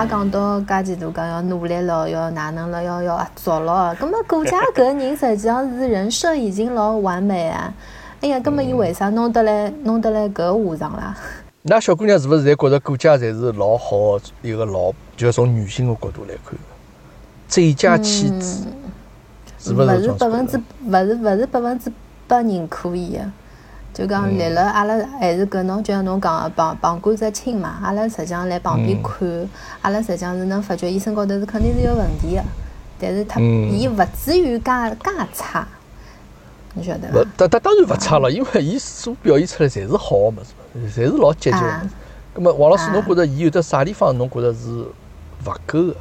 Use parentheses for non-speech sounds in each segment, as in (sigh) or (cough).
家讲到介几多讲要努力了，要哪能了，要要合作了，葛末顾家搿人实际上是人设已经老完美啊！哎呀，葛末伊为啥弄得来弄得来搿下场啦？那小姑娘是勿是侪觉着顾家侪是老好一个老，就是从女性的角度来看，最佳妻子，是勿是？勿是百分之，勿是勿是百分之百人可以的。就讲立了，阿拉还是搿侬就像侬讲个旁旁观者清嘛。阿拉实际上来旁边看，阿拉实际上是能发觉伊身高头是肯定是有问题的，但是他伊勿至于介介差，你晓得伐？当当当然勿差了，因为伊所表现出来侪是好个物事，侪是老积极个。咁么，王老师，侬觉着伊有得啥地方侬觉着是勿够个，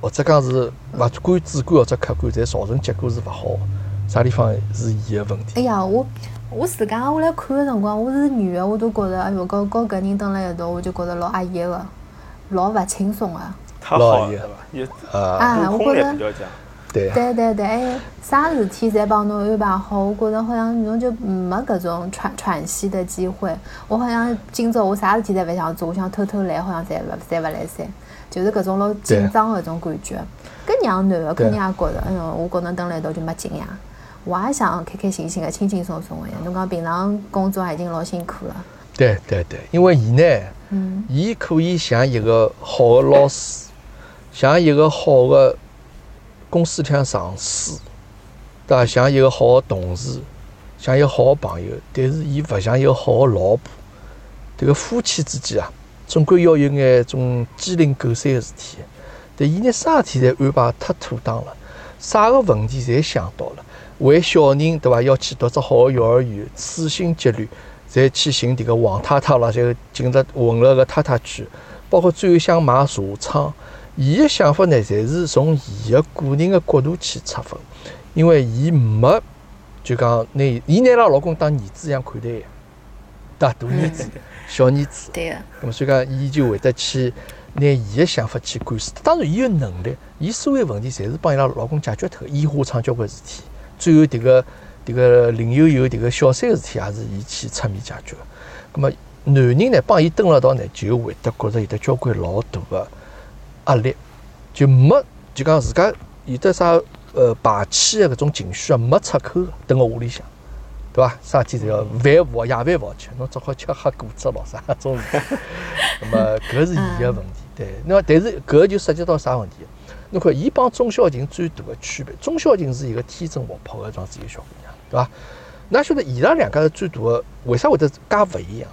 或者讲是勿管主观或者客观，侪造成结果是勿好？啥地方是伊个问题？哎呀，我。我自家我来看个辰光，我是女个，我都觉着，哎哟，跟跟搿人蹲辣一道，我就觉着老压抑个，老勿轻松个。老压抑，啊，我觉着，对对对对，哎，啥事体侪帮侬安排好，我觉着好像侬就没搿种喘喘息的机会。我好像今朝我啥事体侪勿想做，我想偷偷懒，好像侪勿侪勿来三，就是搿种老紧张搿种感觉。搿让男个肯定也觉着，哎哟，我跟侬蹲辣一道就没劲呀。我也想开开心心的、轻轻松松的呀。侬讲平常工作已经老辛苦了。对对对，因为伊呢，嗯，伊可以像一个好的老师，像一个好的公司里向上司，对伐？像一个好的同事，像一个好的朋友。但是伊勿像一个好的老婆。迭个夫妻之间啊，总归要有眼种鸡零狗碎的事体。但伊呢，啥事体侪安排太妥当了，啥个问题侪想到了。为小人对伐？要去读只好个幼儿园，处心积虑，侪去寻迭个王太太了，就进入混了个太太圈，包括最后想买茶厂，伊个想法呢，侪是从伊个个人个角度去出发，因为伊没就讲拿伊拿伊拉老公当儿子一样看待对，大大儿子、小儿子，对个。那么所以讲，伊就会得去拿伊个想法去灌输。当然，伊有能力，伊所有问题侪是帮伊拉老公解决脱个，烟花厂交关事体。最后，迭个迭个林悠悠迭个小三个事体也是伊去出面解决。葛末男人呢，帮伊蹲了一道呢，就会得觉着有得交关老大个压力，就没就讲自家有得啥呃排气个搿种情绪啊，没出口个，蹲辣屋里向，对伐？啥事体侪要饭勿好夜饭勿好吃，侬只好吃喝果汁咯，啥 (laughs) 搿种事体。葛末搿是伊个问题，对。那么但是搿就涉及到啥问题？侬看，伊帮钟小琴最大的区别，钟小琴是一个天真活泼的，一个小姑娘，对伐？㑚晓得伊拉两家是最大的，为啥会得介勿一样？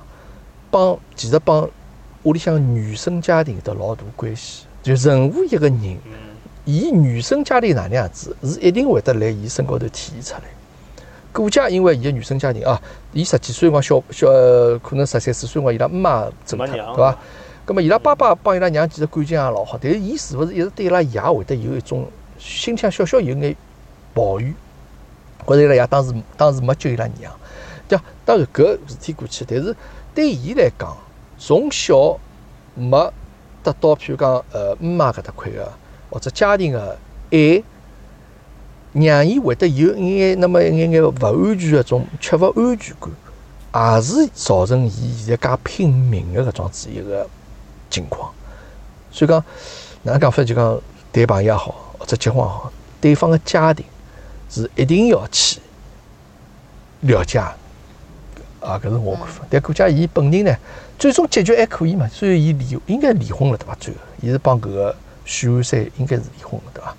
帮其实帮屋里向原生家庭的老大关系。就任何一个人，伊原生家庭哪能样子，是一定会得来伊身高头体现出来。顾家因为伊个原生家庭啊，伊十几岁辰光小小，可能十三四岁辰光伊拉姆妈走脱，对伐？咁么伊拉爸爸帮伊拉娘其实感情也老好，但是伊是勿是一直对伊拉爷会得有一种心里向小小有眼抱怨，觉着伊拉爷当时当时没救伊拉娘。对，当然搿事体过去，但是对伊来讲，从小没得到譬如讲呃妈搿搭块个或者家庭个爱，让伊会得有一眼那么一眼眼勿安全个种缺乏安全感，也是造成伊现在介拼命个搿桩子一个。情况，所以讲，哪能讲法就讲谈朋友也好，或者结婚也好，对方的家庭是一定要去了解啊，搿是我看法。但顾家伊本人呢，最终结局还可以嘛，最后伊离应该离婚了，对伐？最后，伊是帮搿个许安山应该是离婚了，对伐？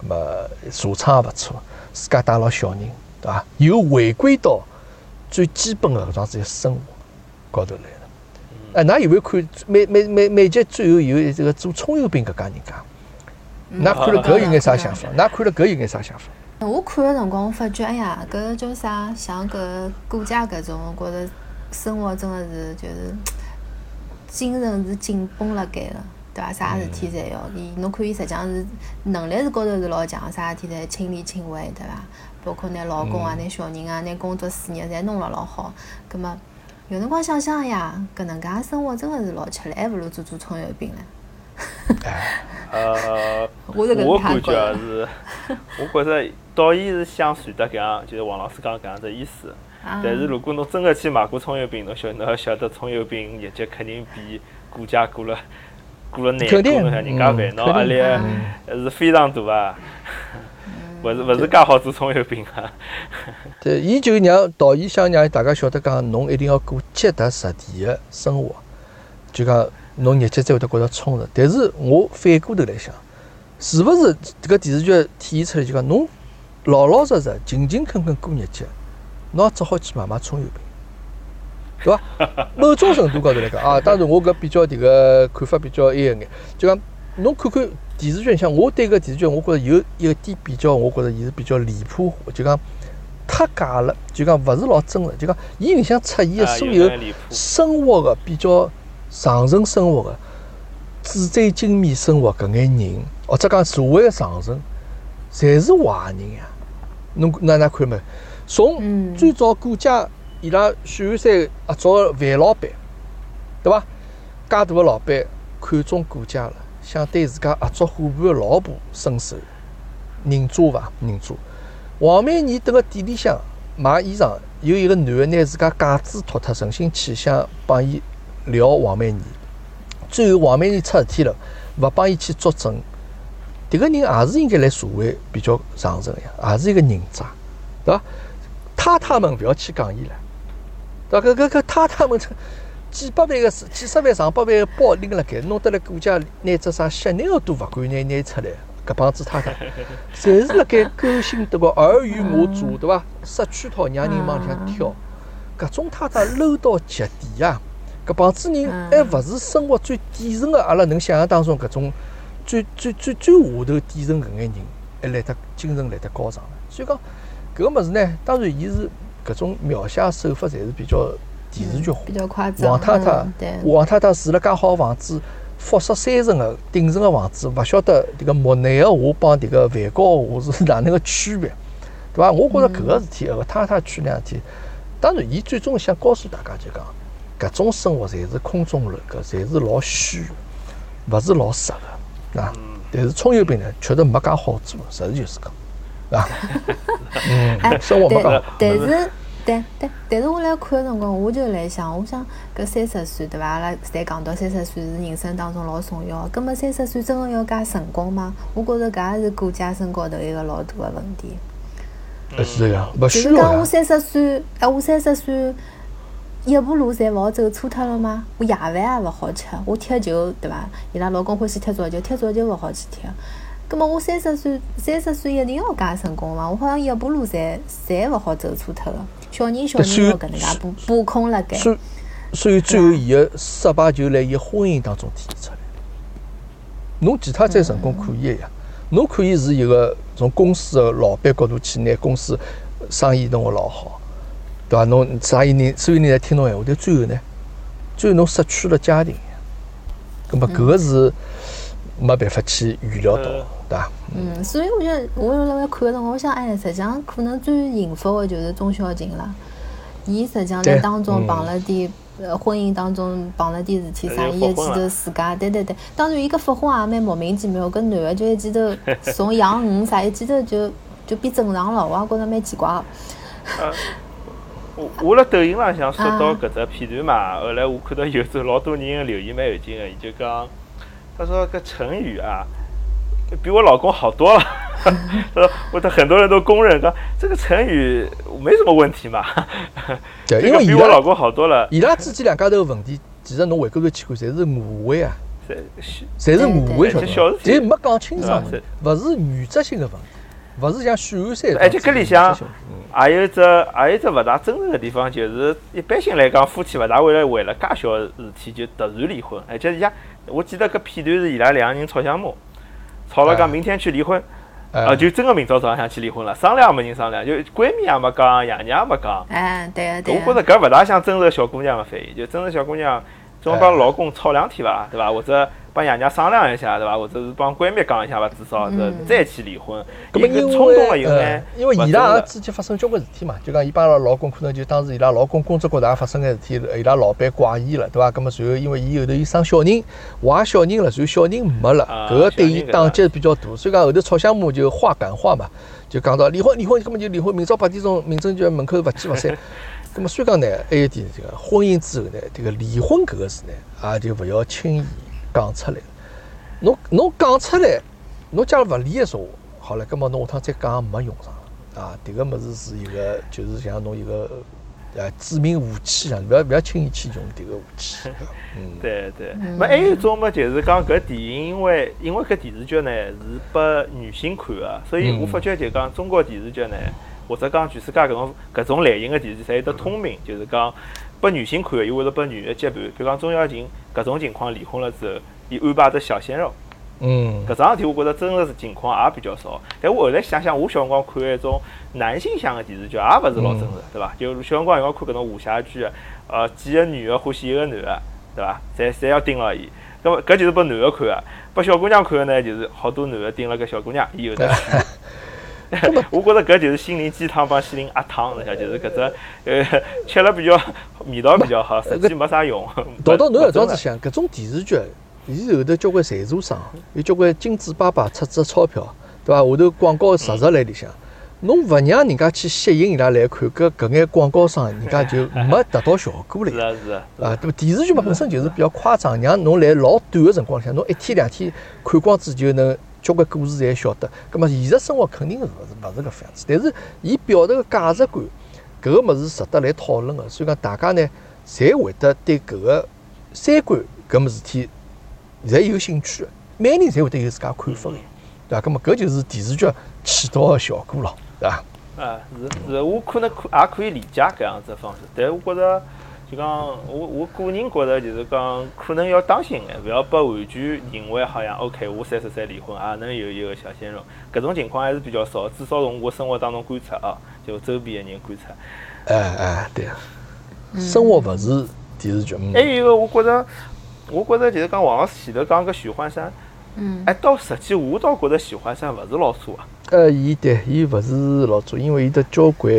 那么茶厂也勿错，自家带牢小人，对伐？又回归到最基本的搿桩子生活高头来。哎，㑚有没有看每每每每集最后有这个做葱油饼搿家人家？㑚看了搿有眼啥想法？㑚看了搿有眼啥想法？我看个辰光，我发觉，哎呀，搿叫啥？像搿顾家搿种，我觉着生活真的是就是精神是紧绷辣盖个，对伐？啥事体侪要伊，侬看伊实际上是能力是高头是老强，啥事体侪亲力亲为，对伐？包括拿老公啊、拿小人啊、拿工作事业侪弄了老好，葛末。有辰光想想呀，搿能介生活真的是老吃力，还勿如做做葱油饼呢。呃，(laughs) 我感觉是，我觉着导演是想传达搿样，就是王老师讲搿样子意思。但是如果侬真个去买过葱油饼，侬晓侬要晓得葱油饼业绩肯定比顾家过了过了难过，人家烦恼压力是非常大啊。勿是勿是介好做葱油饼啊！(laughs) 对，伊就让导演想让大家晓得讲，侬一定要过脚踏实地的生活，就讲侬日脚才会得觉着充实。但是我反过头来想，是勿是这个电视剧体现出来就讲，侬老老实实、勤勤恳恳过日脚，侬只好去买买葱油饼，对伐？(laughs) 某种程度高头来讲啊，当然我搿比较迭个看法比较一眼，就讲侬看看。电视剧里向我对个电视剧，我觉着有一点比较，我觉着伊是比较离谱，就讲太假了，就讲勿是老真实，就讲伊里向出现的所有生活个比较上层生活个纸醉金迷生活搿眼人，或者讲社会的上层，侪是坏人呀。侬哪哪看没？从最早顾家伊拉许鞍山合作范老板，对伐？介大个老板看中顾家了。想对自家合作伙伴的老婆伸手，认渣伐？认渣。黄美妮蹲个店里向买衣裳，有一个男的拿自家戒指脱脱，存心去想帮伊撩黄美妮。最后黄美妮出事体了，勿帮伊去作证。迭个人也是应该来社会比较上层呀，也是一个人渣，对伐？太太们勿要去讲伊了，对伐？搿搿搿太太们。几百万个几十万上百万个包拎辣盖，弄得来顾家拿只啥香奈儿都勿敢拿拿出来。搿帮子太太，(laughs) 侪是辣盖勾心斗角、尔虞我诈，对伐？设圈套让人往里向跳。搿种太太 low 到极点呀！搿帮子人还勿是生活最底层个，阿拉能想象当中搿种最最最最下头底层搿眼人，还来得精神来得高尚了。所以讲搿个物事呢，当然伊是搿种描写手法，侪是比较。电视剧比较夸张，王太太，王太太住了介好房子，复式三层的顶层的房子，勿晓得迭个木内的画帮迭个梵高的话是哪能个区别，对伐？我觉着搿个事体，搿个太太区两事体，当然，伊最终想告诉大家就讲，搿种生活侪是空中楼阁，侪是老虚，勿是老实的，啊。但是葱油饼呢，确实没介好做，实事求是讲，啊。(laughs) 嗯，生活没介好，但是。对对，但是我来看个辰光，我就来想，我想搿三十岁对伐？阿拉侪讲到三十岁是人生当中老重要，葛末三十岁真个要介成功吗？我觉着搿也是顾家身高头一个老大个问题。是呀，勿需要就是讲我三十岁，哎，我三十岁一步路侪勿好走错脱了吗？我夜饭也勿好吃，我踢球对伐？伊拉老公欢喜踢足球，踢足球勿好去踢。葛末我三十岁，三十岁一定要介成功吗？我好像一步路侪侪勿好走错脱个。小人小人要搿能介把把控辣盖，所所以最后伊个失败就辣伊婚姻当中体现出来。侬其他再成功可以个呀，侬可以是一个从公司个老板角度去拿公司生意弄个老好，对伐？侬啥意人所有人侪听侬闲话，但最后呢，最后侬失去了家庭，葛末搿个是没办法去预料到，对伐？嗯，所以我觉得我辣辣看个辰光，我想，哎，实际上可能最幸福的就是钟小琴了。伊实际上在当中碰了点，呃，婚姻当中碰了点事体啥，伊一记头自家，对对对。当然，伊个复婚也蛮莫名其妙，搿男的就一记头从养鱼啥，一记头就就变正常了，我也觉着蛮奇怪。我我辣抖音浪向刷到搿只片段嘛，后来我看到有种老多人留言蛮有劲个，伊就讲，他说个成语啊。比我老公好多了，(laughs) 他说，我的很多人都公认，说这个成语没什么问题嘛。对，(laughs) 因为比我老公好多了。伊拉之间两家头问题，其实侬回过头去看，侪是误会啊，侪是误会，晓得？就没讲清爽，勿是原则性的问题，勿是像许鞍山。而且搿里向还有只还有只勿大真实的地方，就是一般性来讲，夫妻勿大会来为了介小事体就突然离婚。而且伊拉，我记得搿片段是伊拉两个人吵相骂。吵了，讲明天去离婚，啊，就真个明朝早上想去离婚了，商量也没人商量，就闺蜜也没讲，爷娘也没讲。哎，对对。我觉着搿勿大像真实小姑娘个反应，就真实小姑娘总帮老公吵两天伐，对伐？或者。帮爷娘商量一下，对伐？或者是帮闺蜜讲一下伐？至少是再去离婚。因为冲动了以后呢，因为伊拉也之间发生交关事体嘛，就讲伊帮阿拉老公可能就当时伊拉老公工作高头也发生个事体，伊拉老板怪异了，对伐？咁么随后因为伊后头伊生小人，怀小人了，随后小人没了，搿个对伊打击比较大，所以讲后头吵相骂就话赶话嘛，就讲到离婚，离婚根本就离婚，明朝八点钟民政局门口勿见勿散。咁么虽然讲呢，还有点这个婚姻之后呢，这个离婚搿个事呢，也就勿要轻易讲出来。侬侬讲出来，侬假如勿理个说话，好了，葛末侬下趟再讲没用上了啊！迭个物事是一个，就是像侬一个呃致命武器一样，勿要勿要轻易去用迭个武器。(laughs) 嗯，对对，么还有一种么，就是讲搿电影，因为因为搿电视剧呢是拨女性看个，所以我发觉就讲中国电视剧呢，或者讲全世界搿种搿种类型个电视剧，侪有得通病，就是讲拨女性看个，又会得拨女个接盘。比如讲钟小琴搿种情况离婚了之后，伊安排只小鲜肉。嗯，搿桩事体我觉着真实情况也比较少。但我后来想想，我小辰光看一种男性向个电视剧，也勿是老真实，对伐？就小辰光要看搿种武侠剧，呃，几个女个欢喜一个男个，对伐？侪侪要盯牢伊。搿么搿就是拨男个看个，拨小姑娘看个呢，就是好多男个盯了搿小姑娘，伊有的。(laughs) (laughs) 我觉着搿就是心灵鸡汤帮心灵鸭汤，晓得就是搿只呃吃了比较味道比较好，实际没啥用。到到侬搿桩子想，搿种电视剧。伊后头交关赞助商，有交关金主爸爸出只钞票，对伐？下头广告实实辣里向，侬勿让人家去吸引伊拉来看，搿搿眼广告商，人家就没达到效果了。是啊是啊，对伐？电视剧嘛本身就是比较夸张，让侬来老短个辰光里向，侬一天两天看光子就能交关故事侪晓得。葛末现实生活肯定是勿是勿是搿副样子，但是伊表达个价值观，搿个物事值得来讨论个，所以讲大家呢，侪会得对搿个三观搿么事体。侪有兴趣个，每个人侪会得有自家看法个，对伐？咁么搿就是电视剧起到个效果咯，对伐？啊，是是，我可能可也可以理解搿样子方式，但我觉着就讲我我个人觉着就是讲可能要当心眼，勿要把完全认为好像 OK，我三十岁离婚也能有一个小鲜肉，搿种情况还是比较少，至少从我生活当中观察啊，就周边的人观察。哎哎，对，生活勿是电视剧。还有一个，我觉着。我觉着就是讲王老师前头讲个许幻山，嗯，哎，到实际我倒觉着许幻山勿是老错啊。呃，伊对，伊勿是老错，因为伊得交关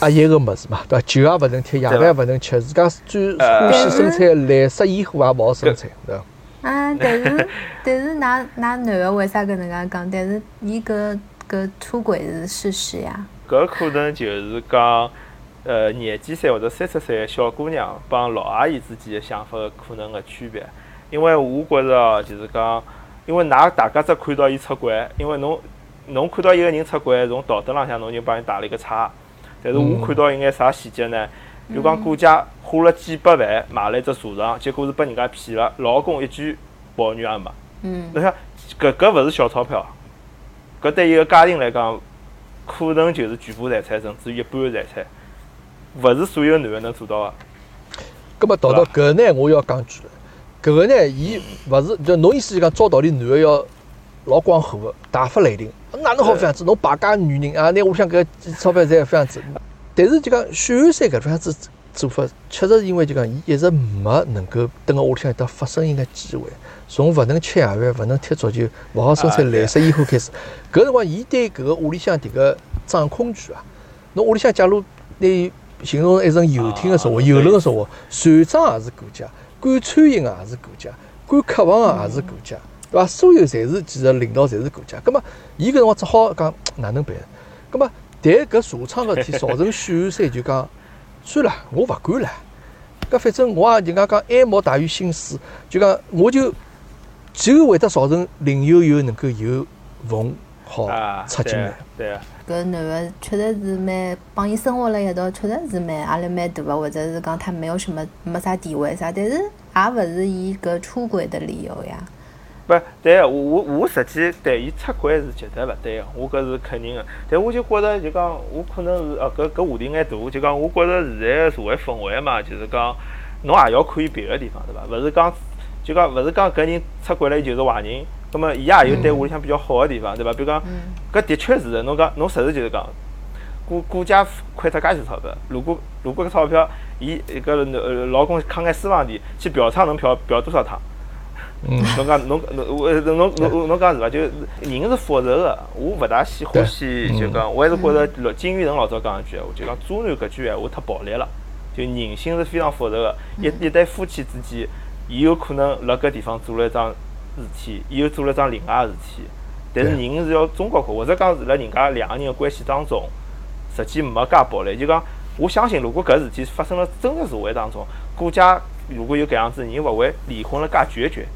压抑个物事嘛，对伐？酒也勿能踢，夜饭也勿能吃，自家最欢喜生产蓝色烟火也勿好生产，对伐？啊，但是 (laughs) 但是，㑚㑚男个为啥搿能介讲？但是伊搿搿出轨是事实呀。搿可能就是讲。呃，廿几岁或者三十岁个小姑娘帮老阿姨之间个想法可能个区别，因为我觉着就是讲，因为㑚大家只看到伊出轨，因为侬侬看到一个人出轨，从道德浪向侬就帮伊打了一个叉，但是我看到一眼啥细节呢？就讲顾家花了几百万买了一只茶厂，结果是被人家骗了，老公一句抱怨也没。嗯。侬想，搿搿勿是小钞票，搿对一个家庭来讲，可能就是全部财产，甚至于一半的财产。勿是所有男个能做到个。搿么到到搿呢，我要讲句了，搿个呢，伊勿是就侬意思就讲照道理男个要老光火个，大发雷霆，哪能好这样子？侬败家女人啊，拿屋里向搿钞票赚这样子。但是就讲许寒山搿副样子做法，确实是因为就讲伊一直没能够蹲辣屋里向得发声音个机会，从勿能吃夜饭、勿能踢足球、勿好生产蓝色烟火开始，搿辰光伊对搿个屋里向迭个掌控权啊，侬屋里向假如拿伊形成一层游艇个说话，游轮个说话，船长也是顾家，管餐饮的也是顾家，管客房的也是顾家，对伐？所有侪是其实领导侪是国家。葛末伊搿辰光只好讲哪能办？葛末但搿茶厂个事体造成许安山就讲算了，我勿管了。搿反正我也人家讲爱莫大于心死，就讲我就就会得造成林悠悠能够有缝好插进来。对啊。搿男个确实是蛮帮伊生活了一道，确实是蛮压力蛮大个，或者是讲他没有什么没啥地位啥，但是也勿是伊搿出轨的理由呀。不对，我我我实际对伊出轨是绝对勿对个，我搿是肯定个。但我就觉着就讲，我可能是哦，搿搿话题眼大，就讲我觉着现在个社会氛围嘛，就是讲侬也要看伊别个地方，对伐？勿是讲就讲勿是讲搿人出轨了，伊就是坏人。葛末，伊也有对屋里向比较好个地方，对伐？比如讲，搿的确是，侬讲侬实事求是讲，顾顾家亏脱介许钞票，如果如果搿钞票，伊一个老公扛眼私房钱去嫖娼，能嫖嫖多少趟？嗯，侬讲侬侬我侬侬侬讲是伐？就人是复杂个，我勿大喜欢喜就讲，我还是觉着金玉成老早讲一句闲话，就讲渣男搿句闲话太暴力了。就人性是非常复杂个，一一对夫妻之间，伊有可能辣搿地方做了一桩。事体，伊又做了桩另外个事体，但是人是要中国化，或者讲是辣人家两个人个关系当中，实际没介暴力。就讲，我相信如果搿事体发生了真实社会当中，顾家如果有搿样子，人勿会离婚了介决绝，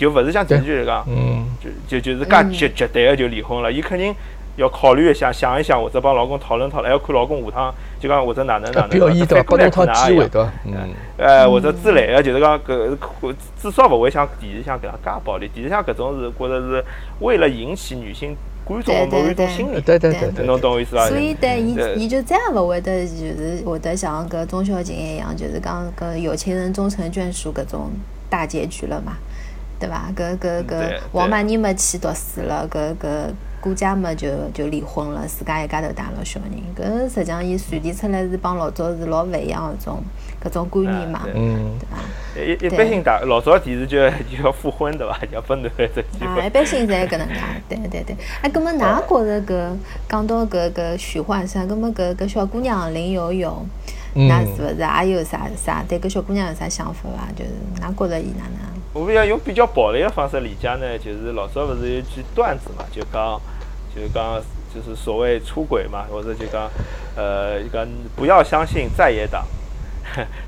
就勿是像电视剧里讲，嗯，就就就是介绝绝对个就离婚了。伊肯定要考虑一下，想一想，或者帮老公讨论讨论，还要看老公下趟就讲或者哪能哪能，表演对伐？反过来拨侬趟。机会对伐？嗯，呃，或者之类的，就是讲搿至少勿会像电视像搿样介暴力。电视像搿种是觉着是为了引起女性观众的某一种心理，对对对对，侬懂我意思伐？所以对伊伊就再也勿会得就是会得像搿钟小琴一样，就是讲搿有情人终成眷属搿种大结局了嘛，对伐？搿搿搿王曼妮没去读书了，搿搿顾家么就就离婚了，自家一家头带了小人，搿实际上伊传递出来是帮老早是老勿一样搿种搿种观念嘛，对嗯，对伐？一一般性大老早电视剧就要复婚对伐？(laughs) 要分男的机啊，会一。般性侪搿能介，对对对。哎，葛末㑚觉着搿讲到搿搿许幻山，葛末搿搿小姑娘林有有，嗯㑚是勿是也有啥啥对搿小姑娘有啥想法伐？就是㑚觉着伊哪能？我们要用比较暴力的方式理解呢，就是老早勿是有一句段子嘛，就讲，就是讲，就是所谓出轨嘛，或者就讲，呃，讲不要相信在野党，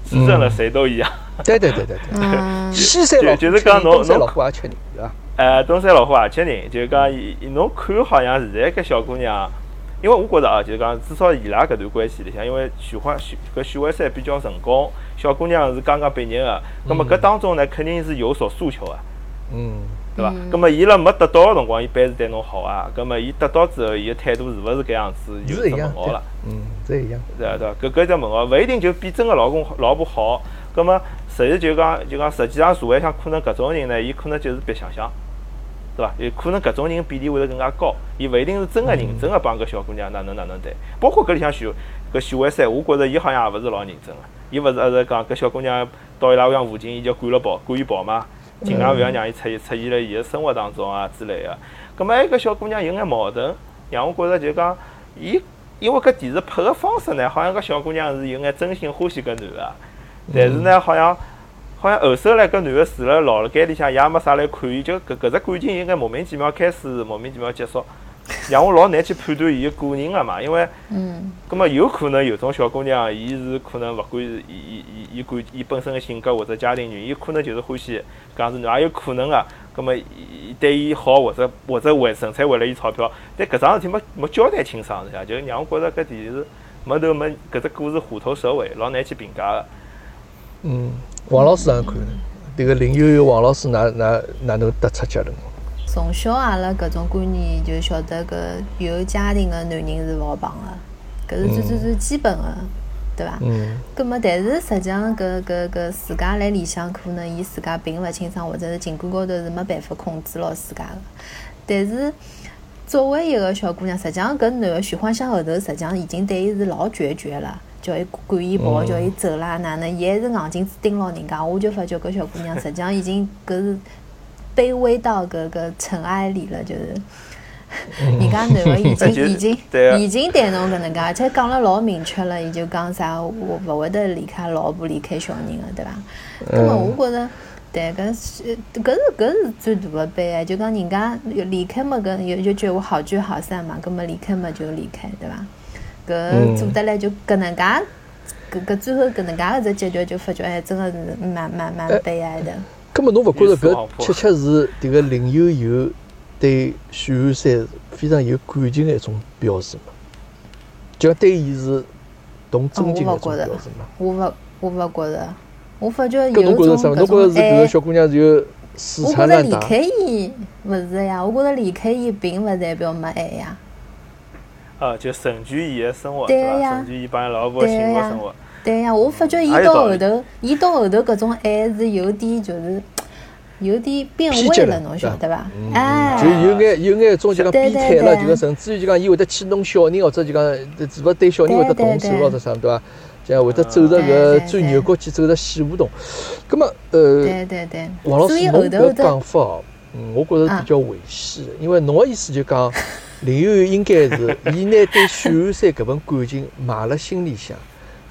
执政了谁都一样。对对对对对，嗯，(laughs) 西山老虎就是吃人讲侬侬东山老虎也吃人，对伐？呃，东山老虎也吃人，就是讲，伊伊侬看好像现在搿小姑娘，因为我觉着啊，就是讲，至少伊拉搿段关系里向，因为许欢许搿许幻山比较成功，小姑娘是刚刚毕业个，葛末搿当中呢，肯定是有所诉求个。嗯，对伐？葛末伊辣没得到个辰光，伊般是对侬好啊。葛末伊得到之后，伊个态度是勿是搿样子？有是一样，对只问号了，，嗯，是一样，对伐？对伐？搿搿只问号，勿一定就比真个老公老婆好。葛末实际就讲就讲，实际上社会上可能搿种人呢，伊可能就是白想象，对伐？有可能搿种人比例会得更加高。伊勿一定是真个认真个帮搿小姑娘哪能哪能对。包括搿里向许搿许幻山，我觉着伊好像也勿是老认真个。伊勿是一直讲搿小姑娘到伊拉屋里向附近，伊就赶了跑，赶伊跑嘛。尽量勿要让伊出现出现辣伊个生活当中啊之类个。葛末埃搿小姑娘有眼矛盾，让我觉着就讲，伊因为搿电视拍个方式呢，好像搿小姑娘是有眼真心欢喜搿男个，但是呢，好像好像后首来搿男个住了老辣盖里向，也没啥来看伊，就搿搿只感情应该莫名其妙开始，莫名其妙结束，让我老难去判断伊个个人个嘛，因为。嗯葛末有可能有种小姑娘，伊是可能勿管是伊伊伊伊管伊本身个性格或者家庭原因，伊可能就是欢喜搿样子，也有可能个。咁么伊伊对伊好，或者或者为纯粹为了伊钞票，但搿桩事体没没交代清爽，是吧？就让我觉着搿电视没头没搿只故事虎头蛇尾，老难去评价个。嗯，王老师哪能看呢？迭个林悠悠王老师哪哪哪能得出结论？从小阿拉搿种观念就晓得搿有家庭个男人是勿好碰个，搿是最最最基本个，对伐？嗯葛末，但是实际上搿搿搿自家辣里向，可能伊自家并勿清爽，或者是情感高头是没办法控制牢自家个。但是作为一个小姑娘，实际上搿男个许幻山后头，实际上已经对伊是老决绝了，叫伊管伊跑，嗯叫伊走啦，哪能？伊还是硬劲盯牢人家。我就发觉搿小姑娘实际上已经搿是卑微到搿搿尘埃里了，就是。人家男个已经 (laughs) 已经已经对侬搿能介，而且讲了老明确了，伊就讲啥我勿会得离开老婆、离开小人个，对伐？咁么我觉着，对，搿是搿是搿是最大个悲哀，就讲人家离开嘛，搿有有句话好聚好散嘛，搿么离开嘛就离开，对伐？嗯搿做得来就搿能介，搿搿最后搿能介个只结局，就发觉哎，真个是蛮蛮蛮悲哀的。葛末侬勿觉着搿有死亡破确确是迭个林悠悠对许幻山非常有感情的一种表示嘛？就讲对伊是动真情的一种表示嘛？我勿我勿觉着，我发觉搿有种侬觉着啥？侬搿觉着是搿种爱个。小姑娘是有死我缠烂打？觉着离开伊勿是呀，我觉着离开伊并勿代表没爱呀。啊，就成全伊个生活，对对伐？呀成全伊帮伊老婆个幸福生活。对呀，我发觉伊到后头，伊到后头搿种爱是有点就是有点变味了，侬晓得伐嗯？哎，就有眼有眼种就讲变态了，就讲甚至于就讲伊会得去弄小人，或者就讲是勿对小人会得动手或者啥对伐？就像会得走着对搿钻牛角尖，走着死胡同。葛末呃，对对对，王老所以师侬搿后头头讲法哦，嗯，我觉着比较危险的，因为侬个意思就讲林悠悠应该是 (laughs) 伊拿对许幻山搿份感情埋辣心里向。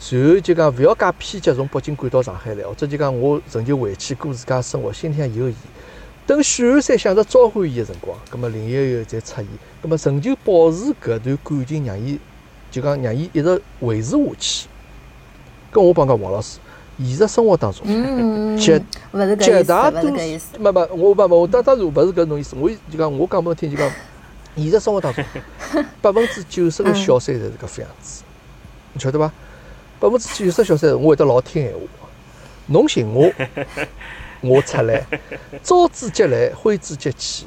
然后就讲勿要介偏激，从北京赶到上海来，或者就讲我仍旧回去过自家生活，心里向有伊。等许幻山想着召唤伊个辰光，葛末林悠悠再出现，葛末仍旧保持搿段感情，让伊就讲让伊一直维持下去。跟我帮讲王老师，现实生活当中，嗯，(laughs) 绝勿是搿绝大多数没没，我没没，我当当然勿是搿种意思，我就讲我讲拨侬听就讲，现实生活当中，(laughs) 百分之九十个小三侪是搿副样子，你晓得伐？百分之九十小三，我会得老听闲话，侬寻我，(laughs) 我出来，招之即来，挥之即去，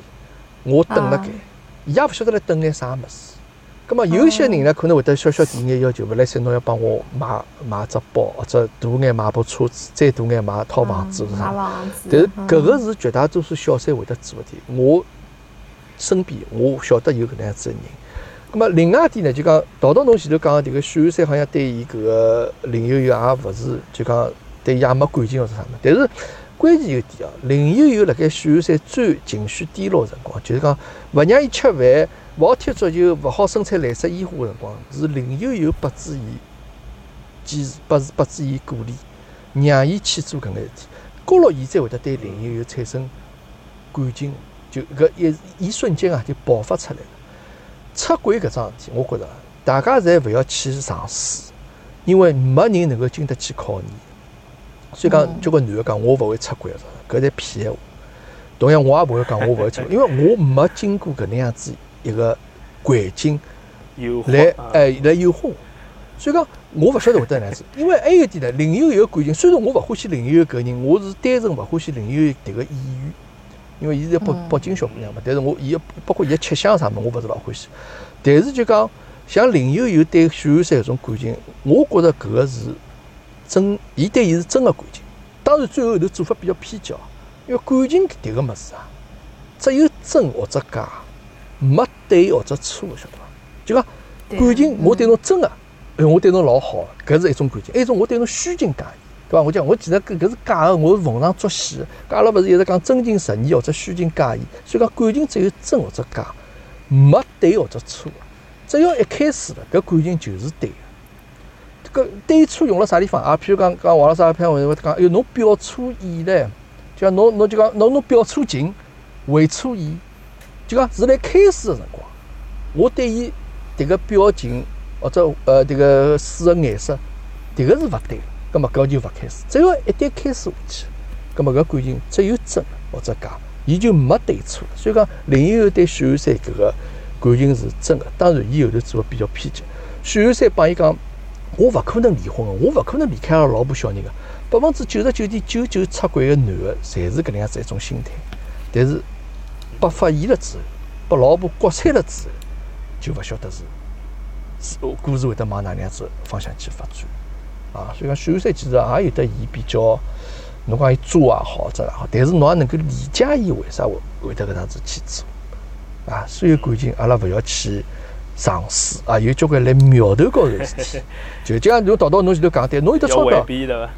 我等辣盖啊，伊也勿晓得来等眼啥物事。葛末有一些人呢，可能会得小小提眼要求，勿来三侬要帮我买买只包，或者大眼买部车子，再大眼买套房子是啥买？房子。但是嗯搿个是绝大多数小三会得做的。我身边我晓得有搿能样子的人。咁么另外一点呢，就讲道道侬前头讲迭个许寒山好像对伊搿个林悠悠也勿是，就讲对伊也没感情或者啥物事。但是关键有一点哦，林悠悠辣盖许寒山最情绪低落个辰光，就是讲勿让伊吃饭，勿好踢足球，勿好生产蓝色烟花个辰光，是林悠悠拨支伊坚持，拨是拨支伊鼓励，让伊去做搿眼事体。高落伊才会得对林悠悠产生感情，就搿一一瞬间啊就爆发出来了。出轨搿桩事体，我觉着大家侪勿要去尝试，因为没人能够经得起考验。所以讲，交关男个讲我勿会出轨，搿侪骗闲话。同样，我也勿会讲我勿会出轨，因为我没经过搿能样子一个环境来啊哎来诱惑。所以讲，我勿晓得会得哪样子，因为还有一点呢，林悠悠个感情，虽然我勿欢喜林悠悠搿人，我是单纯勿欢喜林悠悠迭个演员，因为伊是北嗯北京小姑娘嘛，但是我伊个包括伊个吃相啥物事，我勿是老欢喜。但是就讲像林悠悠对许寒山搿种感情，我觉着搿个是真，伊对伊是真个感情。当然最后头做法比较偏激哦，因为感情迭个物事啊，只有真或者假，没对或者错，晓得伐？就讲感情，我对嗯侬真个，哎，我对侬老好，搿是一种感情；，一种我对侬虚情假意，对伐？我讲我其实搿搿是假个，我是逢场作戏个。搿阿拉勿是一直讲真情实意或者虚情假意，所以讲感情只有真或者假，没对或者错。只要一开始了，搿感情就是对个。搿对错用辣啥地方啊？譬如讲讲王老师也偏会讲，哎哟，侬表错意唻，就讲侬侬就讲侬侬表错情，为错意，就讲是辣开始个辰光，我对伊迭个表情或者呃迭个水个颜色，迭个是勿对个，葛末搿就勿开始。只要一旦开始下去，葛末搿感情只有真或者假，伊就没对错。所以讲林悠悠对许寒山搿个感情是真个，当然伊后头做个比较偏激。许寒山帮伊讲。我勿可能离婚个，我勿可能离开阿拉老婆小人个。百分之九十九点九九出轨个男个，侪是搿能样子一种心态。但是被发现了之后，被老婆刮彩了之后，就勿晓得是是故事会得往哪能样子方向去发展啊。所以讲，许寒山其实也有得伊比较，侬讲伊渣也好，做也好，但是侬也能够理解伊为啥会会得搿样子去做啊。所有感情阿拉勿要去。尝试啊，有交关来苗头高头的事体，就 (laughs) 就像侬道道侬前头讲对，侬有得钞票？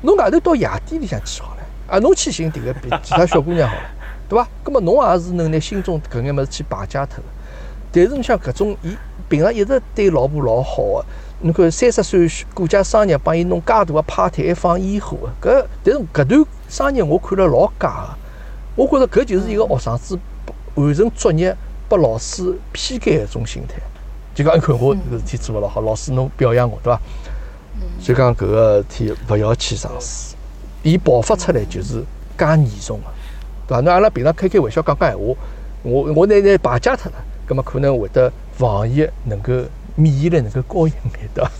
侬外头到夜店里向去好了，啊，侬去寻迭个别其他小姑娘好了，(laughs) 对伐？葛末侬也是能拿心中搿眼物事去排解脱个。但是侬像搿种，伊平常一直对老婆老好个，侬看三十岁过家生日帮伊弄介大个 party 还放烟火个，搿但是搿段生日我看了老假个，我觉着搿就是一个学生子完成作业拨老师批改个一种心态。就讲，你看我搿事体做勿老好，老师侬表扬我，对伐？所以讲搿个事体勿要去尝试，伊爆发出来就是介严重个，对伐？侬阿拉平常开开玩笑讲讲闲话，我我拿拿排解脱了，葛末可能会得防疫能够免疫力能够高一点，对伐？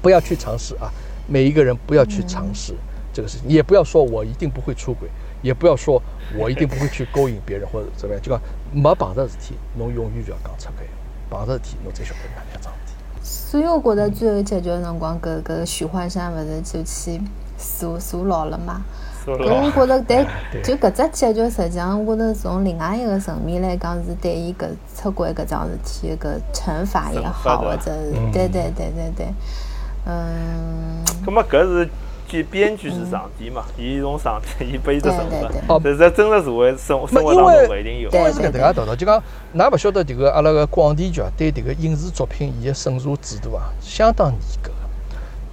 不要去尝试啊！每一个人不要去尝试这个事情，也不要说我一定不会出轨，也不要说我一定不会去勾引别人 (laughs) 或者怎么样，就讲没碰着事体，侬永远就要讲出来碰着事体，侬才晓得哪能样桩事体。所以我觉得最后解决的辰光，搿搿许幻山勿是就去坐坐牢了嘛？搿说了我觉着，但对就搿只结局，实际上我觉着从另外一个层面来讲，是对伊搿出轨搿桩事体个惩罚也好，或者是嗯对对对对对，嗯，咁么搿是剧编剧是上帝嘛？伊从上帝，伊拨伊只对惩罚对对。哦但是在真实社会生生活当中勿一定有。对因为是搿能介道道，就讲，㑚勿晓得迭个阿拉个广电局啊，对迭个影视作品伊个审查制度啊，相当严格个。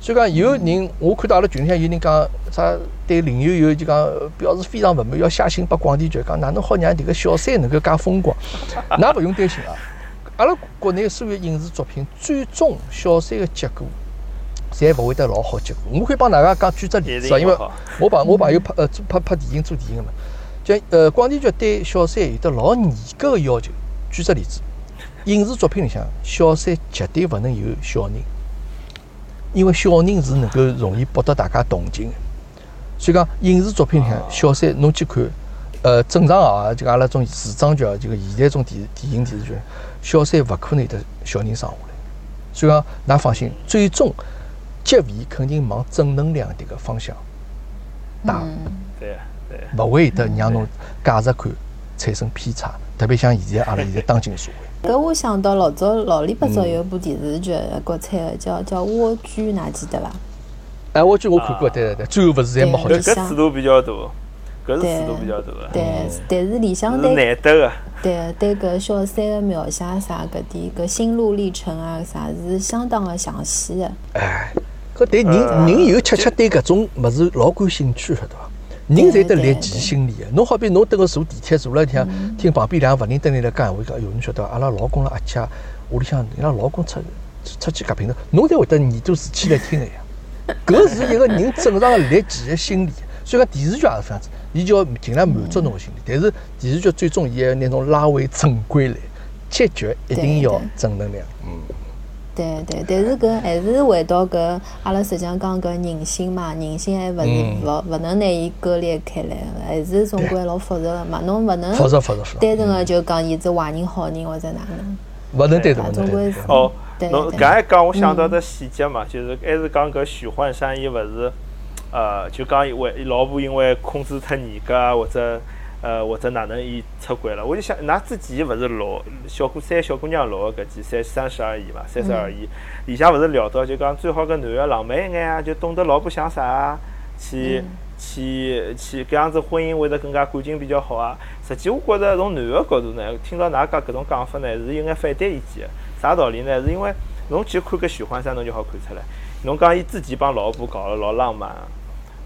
所以讲，有人我看到阿拉群里向有人讲啥，对林有有就讲呃表示非常勿满，要写信拨广电局讲，哪能好让迭个小三能够介风光？(laughs) 㑚勿用担心啊，阿拉国内所有影视作品最终小三个结果侪勿会得老好结果。我可以帮大家讲举只例子啊，因为我朋我朋友拍呃做拍拍电影做电影个嘛，就呃广电局对小三有得老严格个要求。举只例子，影视作品里向小三绝对勿能有小人，因为小人是能够容易博得大家同情的。所以讲影视作品里向小三侬去看，呃正常啊，就阿拉种时装剧啊，就个现代种电电影电视剧，小三勿可能有得小人生下来。所以讲，㑚放心，最终结尾肯定往正能量迭个方向打，对对，勿会得让侬价值观产生偏差。特别像现在阿拉现在当今社会。搿我想到老早老里八早有一部电视剧，国产个叫叫《蜗居》，㑚记得伐？哎，蜗居我看过，对对对，最后勿是侪没好结果。搿尺度比较大，搿是尺度比较大个。对，但是里向对难得个。对对，搿小三个描写啥搿点搿心路历程啊啥是相当个详细个。哎，搿对人人有恰恰对搿种物事老感兴趣，晓得伐？人侪得猎奇心理个。侬好比侬蹲个坐地铁坐了一天，听旁边两个勿认得人来讲闲话，讲哟，侬晓得伐？阿拉老公了阿姐屋里向伊拉老公出出去夹平头，侬才会得耳朵竖起来听个呀。(laughs) 搿是一个人正常个猎奇个心理。所以讲电视剧也是这样子，伊就要尽量满足侬个心理，但是电视剧最终伊要拿侬拉回正轨来，结局一定要正能量。嗯，对对，但是搿还是回到搿阿拉实际上讲搿人性嘛，人性还勿是勿勿能拿伊割裂开来，还是总归老复杂个嘛，侬勿能复杂复杂复杂，单纯个就讲伊是坏人好人或者哪能，勿能单纯总归是哦。侬搿一讲我想到只细节嘛，就是还是讲搿许幻山伊勿是。呃，就讲因为老婆因为控制太严格啊，或者呃或者哪能伊出轨了，我就想，㑚之前勿是老小姑三小姑娘老个搿几三三十而已嘛，三十而已，里向勿是聊到就讲最好搿男个浪漫一眼啊，就懂得老婆想啥啊，去去去搿样子婚姻会得更加感情比较好啊。实际我觉着从男个角度呢，听到㑚讲搿种讲法呢，是有眼反对意见。啥道理呢？是因为侬去看搿许幻山，侬就好看出来。侬讲伊自己帮老婆搞了老浪漫。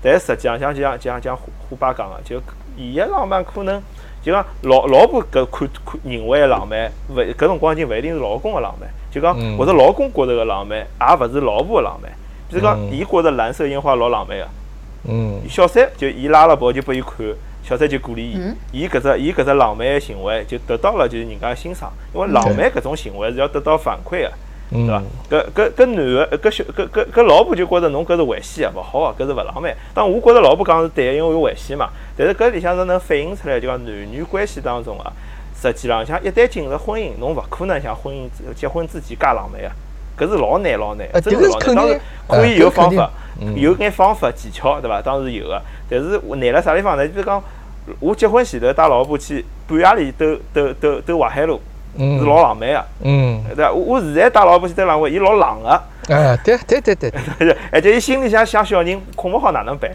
但实际上，像就像就像像虎虎爸讲个，就伊个浪漫可能就讲老老婆搿看看认为个浪漫，勿搿辰光已经勿一定是老公个浪漫，就讲或者老公觉着个浪漫，也勿是老婆个浪漫。比如讲，伊觉着蓝色烟花老浪漫个，嗯，小三就伊拉了跑就拨伊看，小三就鼓励伊，伊搿只伊搿只浪漫个行为就得到了就是人家欣赏，因为浪漫搿种行为是要得到反馈个。对伐？搿搿搿男个搿小搿搿搿老婆就觉着侬搿是危险个，勿好个，搿是勿浪漫。当我觉着老婆讲是对个，因为有危险嘛。但是搿里向是能反映出来，就讲男女关系当中啊，实际浪向一旦进入婚姻，侬勿可能像婚姻结婚之前介浪漫个，搿是老难老难。真是老难。当然可以有方法，有眼方法技巧，对伐？当然有个。但是难辣啥地方呢？就是讲我结婚前头带老婆去半夜里兜兜兜兜淮海路。是老浪漫个，嗯，对伐？我我现在带老婆去带浪漫，伊老冷个，哎，对对对对，(laughs) 而且伊心里想想小人困勿好哪能办？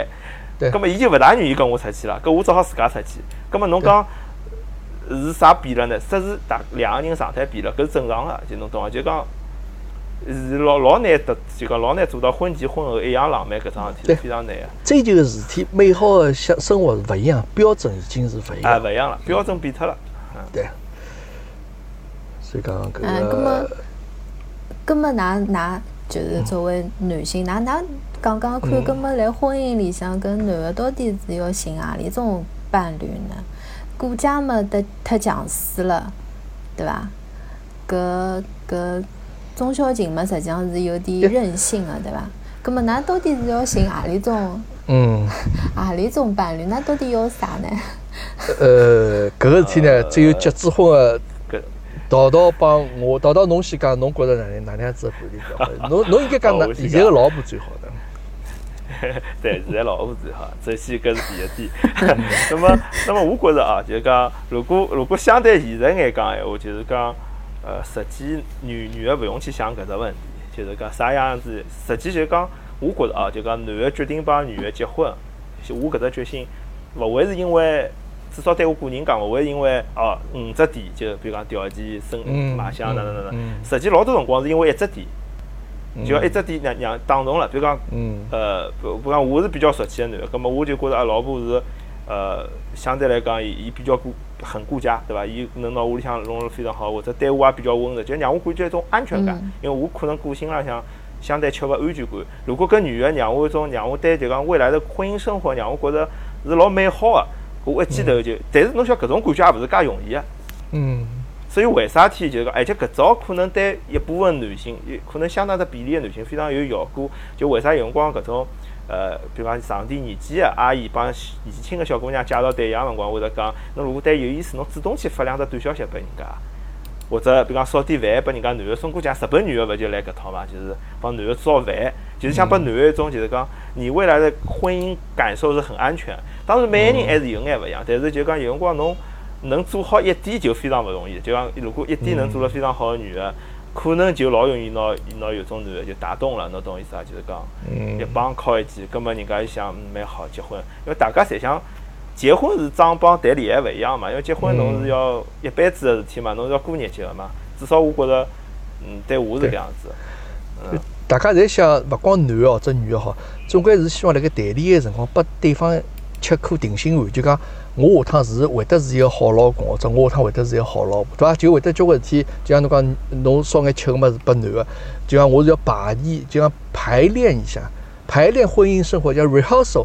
对，葛末伊就勿大愿意跟我出去了，搿我只好自家出去。葛末侬讲是啥变了呢？说是大两个人状态变了，搿是正常个，就侬懂伐？就讲是老老难得，就讲老难做到婚前婚后一样浪漫搿桩事体，是非常难个。追求个事体，美好个生生活是勿一样，标准已经是勿一样，啊，勿一样了，标准变脱了，嗯，对。嗯，咁么，咁么，㑚㑚就是作为男性，㑚㑚讲讲看，咁么来婚姻里向，搿男个到底是要寻何里种伴侣呢？顾家么得太强势了，对伐？搿搿钟小琴嘛，实际上是有点任性个，(laughs) 对伐？咁么，㑚到底是要寻何里种？嗯，(laughs) 何里种伴侣？㑚到底要啥呢？(laughs) 呃，搿个事体呢，只有结子婚个。道道帮我，道道侬先讲，侬觉着哪能哪能样子伴侣比较好？侬侬应该讲，现在个老婆最好的。对，现在老婆最好，首先搿是第一点。那么，那么我觉着啊，就是讲，如果如果相对现实眼讲闲话，就是讲，呃，实际女女的勿用去想搿只问题，就是讲啥样子。实际就是讲，我觉着啊，就讲男的决定帮女的结婚，我搿只决心勿会是因为。至少对我个人讲，勿会因为哦五只点，就比如讲条件、生卖相哪能哪能，实际老多辰光是因为一只点，就要一只点让让打动了。比如讲，呃，比如讲我是比较俗气个男个，葛末我就觉着啊，老婆是呃相对来讲，伊伊比较顾很顾家，对伐？伊能拿屋里向弄得非常好，或者对我也比较温柔，就让我感觉一种安全感。因为我可能个性浪向相对缺乏安全感。如果搿女个让我一种让我对就讲未来的婚姻生活让我觉着是老美好个，我一记头就，但是侬晓得搿种感觉也勿是介容易个。嗯，所以为啥体就是讲，而且搿招可能对一部分男性，有可能相当的比例的男性非常有效果。就为啥有辰光搿种呃，比如讲上点年纪个阿姨帮年纪轻个小姑娘介绍对象辰光，会得讲，侬如果对有意思，侬主动去发两只短消息拨人家。或者比如讲烧点饭拨人家男个送过奖，日本女个勿就来搿套嘛？就是帮男个烧饭，就是想拨男个一种就是讲，你未来的婚姻感受是很安全。当然每个人还是有眼勿一样，但是就讲有辰光侬能做好一点就非常勿容易。就讲如果一点能做了非常好个女个，可能就老容易拿拿有种男个就打动了，侬懂意思啊？就是讲一帮靠一记，根本人家就想蛮好结婚，因为大家侪想。结婚是桩帮谈恋爱勿一样嘛，因为结婚侬是要一辈子个事体嘛，侬是要过日脚个嘛。至少我觉着，嗯，对我是搿样子。嗯，大家侪想，勿光男个或者女个好，总归是希望辣盖谈恋爱辰光，拨对方吃颗定心丸，就讲我下趟是会得是一个好老公，或者我下趟会得是一个好老婆，对伐？就会得交关事体，就像侬讲，侬烧眼吃个物事拨男个，就像我是要排练，就像排练一下，排练婚姻生活叫 rehearsal。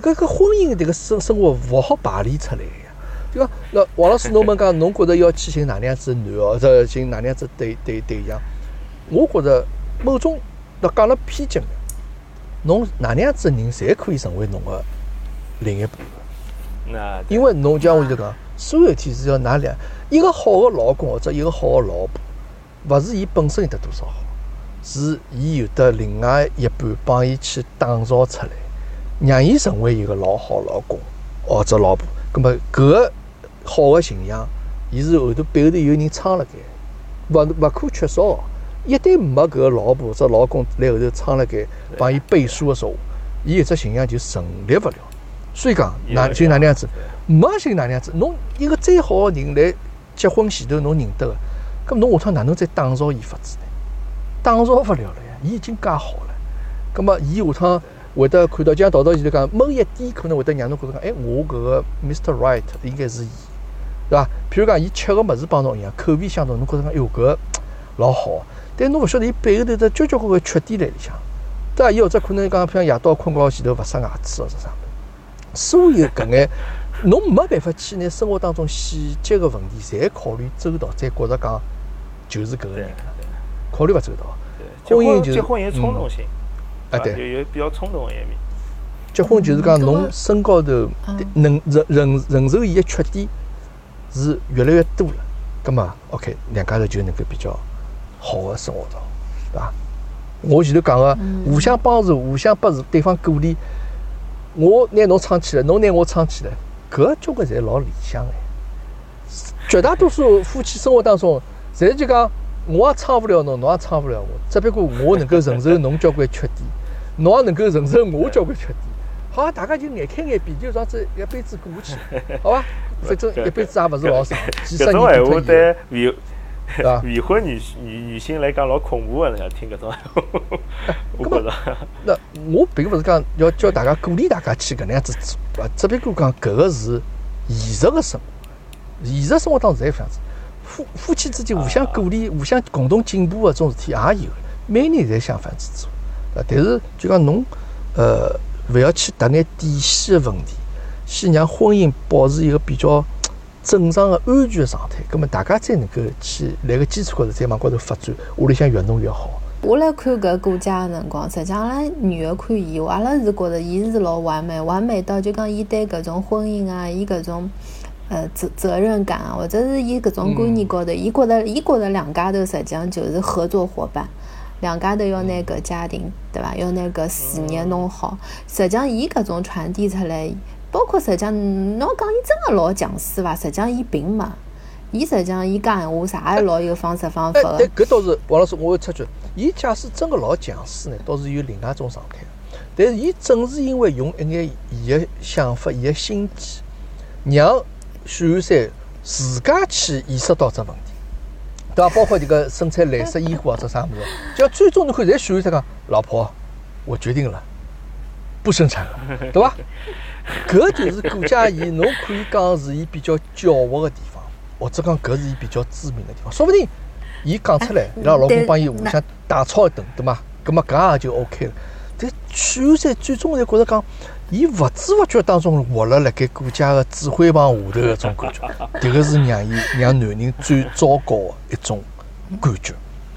搿搿婚姻迭个生生活勿好排练出来个呀，对伐？那王老师，侬问讲，侬觉着要去寻哪能样子男哦，或者寻哪能样子对对对象？我觉着某种，那讲了偏激眼，侬哪能样子人，侪可以成为侬个另一半。那因为侬像我就讲，所有事体是要哪两一个好个老公或者一个好个老婆，勿是伊本身有得多少好，是伊有得另外一半帮伊去打造出来。让伊成为一个老好老公或者老婆，葛么搿个好的形象，伊是后头背后头有人撑辣盖，勿勿可缺少。一旦没搿个老婆或者老公辣后头撑辣盖帮伊背书的时候，伊一只形象就成立勿了。所以讲，哪就哪能样子，没就哪能样子。侬一个再好的人来结婚前头侬认得个，葛么侬下趟哪能再打造伊法子呢？打造勿了了呀，伊已经介好了。葛么伊下趟。会得看到，就像陶陶前头讲，某一点可能会得让侬觉着讲，哎，我搿个 Mr. Right 应该是伊，对伐？譬如讲，伊吃个物事帮侬一样，口味相同，侬觉着讲，哟，搿老好。但侬勿晓得伊背后头的交交关关缺点辣里向，对伐？伊或者可能讲，譬如夜到困觉前头勿刷牙齿或者啥物事，所有搿眼，(laughs) 侬没办法去拿生活当中细节个问题侪考虑周到，再觉着讲就是搿个人，考虑勿周到。婚姻就结婚有冲动性。啊，对，有有比较冲动的一面。结婚就是讲，侬身高头能忍忍忍受伊个缺点是越来越多了，葛么 OK，两家头就能够比较好的生活到，对伐？我前头讲个互相帮助、互相拨对方鼓励，我拿侬撑起来，侬拿我撑起来，搿交关侪老理想的。绝大多数夫妻生活当中，侪就讲我也撑勿了侬，侬也撑勿了我，只不过我能够承受侬交关缺点。侬也能够承受我交关缺点，好，大家就眼开眼闭，就让这一辈子过下去，(laughs) 好吧？反正一辈子也勿是老长，几十年搿种闲话对未对伐？未婚女女女性来讲老恐怖个，要听搿种闲话。我觉着，那我并勿是讲要叫大家鼓励大家去搿能样子做，啊，只不过讲搿个是现实个生活，现实生活当中侪搿样子，夫夫妻之间互相鼓励、互相共同进步个种事体也有，每年侪想法子做。但是就讲侬，呃，勿要去搭眼底线的问题，先让婚姻保持一个比较正常的安全的状态，葛么大家才能够去辣个基础高头再往高头发展，屋里向越弄越好。我来看搿顾家的辰光，实际上阿拉女的看伊，阿拉是觉着伊是老完美，完美到就讲伊对搿种婚姻啊，伊搿种呃责责任感啊，或者是伊搿种观念高头，伊觉着伊觉着两家头实际上就是合作伙伴。两家头要拿搿家庭，对伐？要拿搿事业弄好。实际上，伊搿种传递出来，包括实际上，侬讲伊真个老强势伐？实际上，伊并没。伊实际上，伊讲闲话啥也老有方式方法个。搿倒是王老师，我插句，伊假使真个老强势呢，倒是有另外一种状态。但是，伊正是因为用一眼伊个想法、伊个心机，让许寒山自家去意识到这问题。对伐？包括这个生产蓝色 (laughs) 衣服啊，这啥物事？就最终你看，侪许愿他讲，老婆，我决定了，不生产了，(laughs) 对伐？搿就是顾佳怡，侬可以讲是伊比较狡猾的地方，或者讲搿是伊比较致命的地方。说不定伊讲出来，伊拉老公帮伊互相大吵一顿，对伐？搿么搿也就 OK 了。但许愿山最终侪觉着讲，伊勿知勿觉当中活了辣盖国家个指挥棒下头搿种感觉，(laughs) 迭个是让伊让男人最糟糕个一种感觉，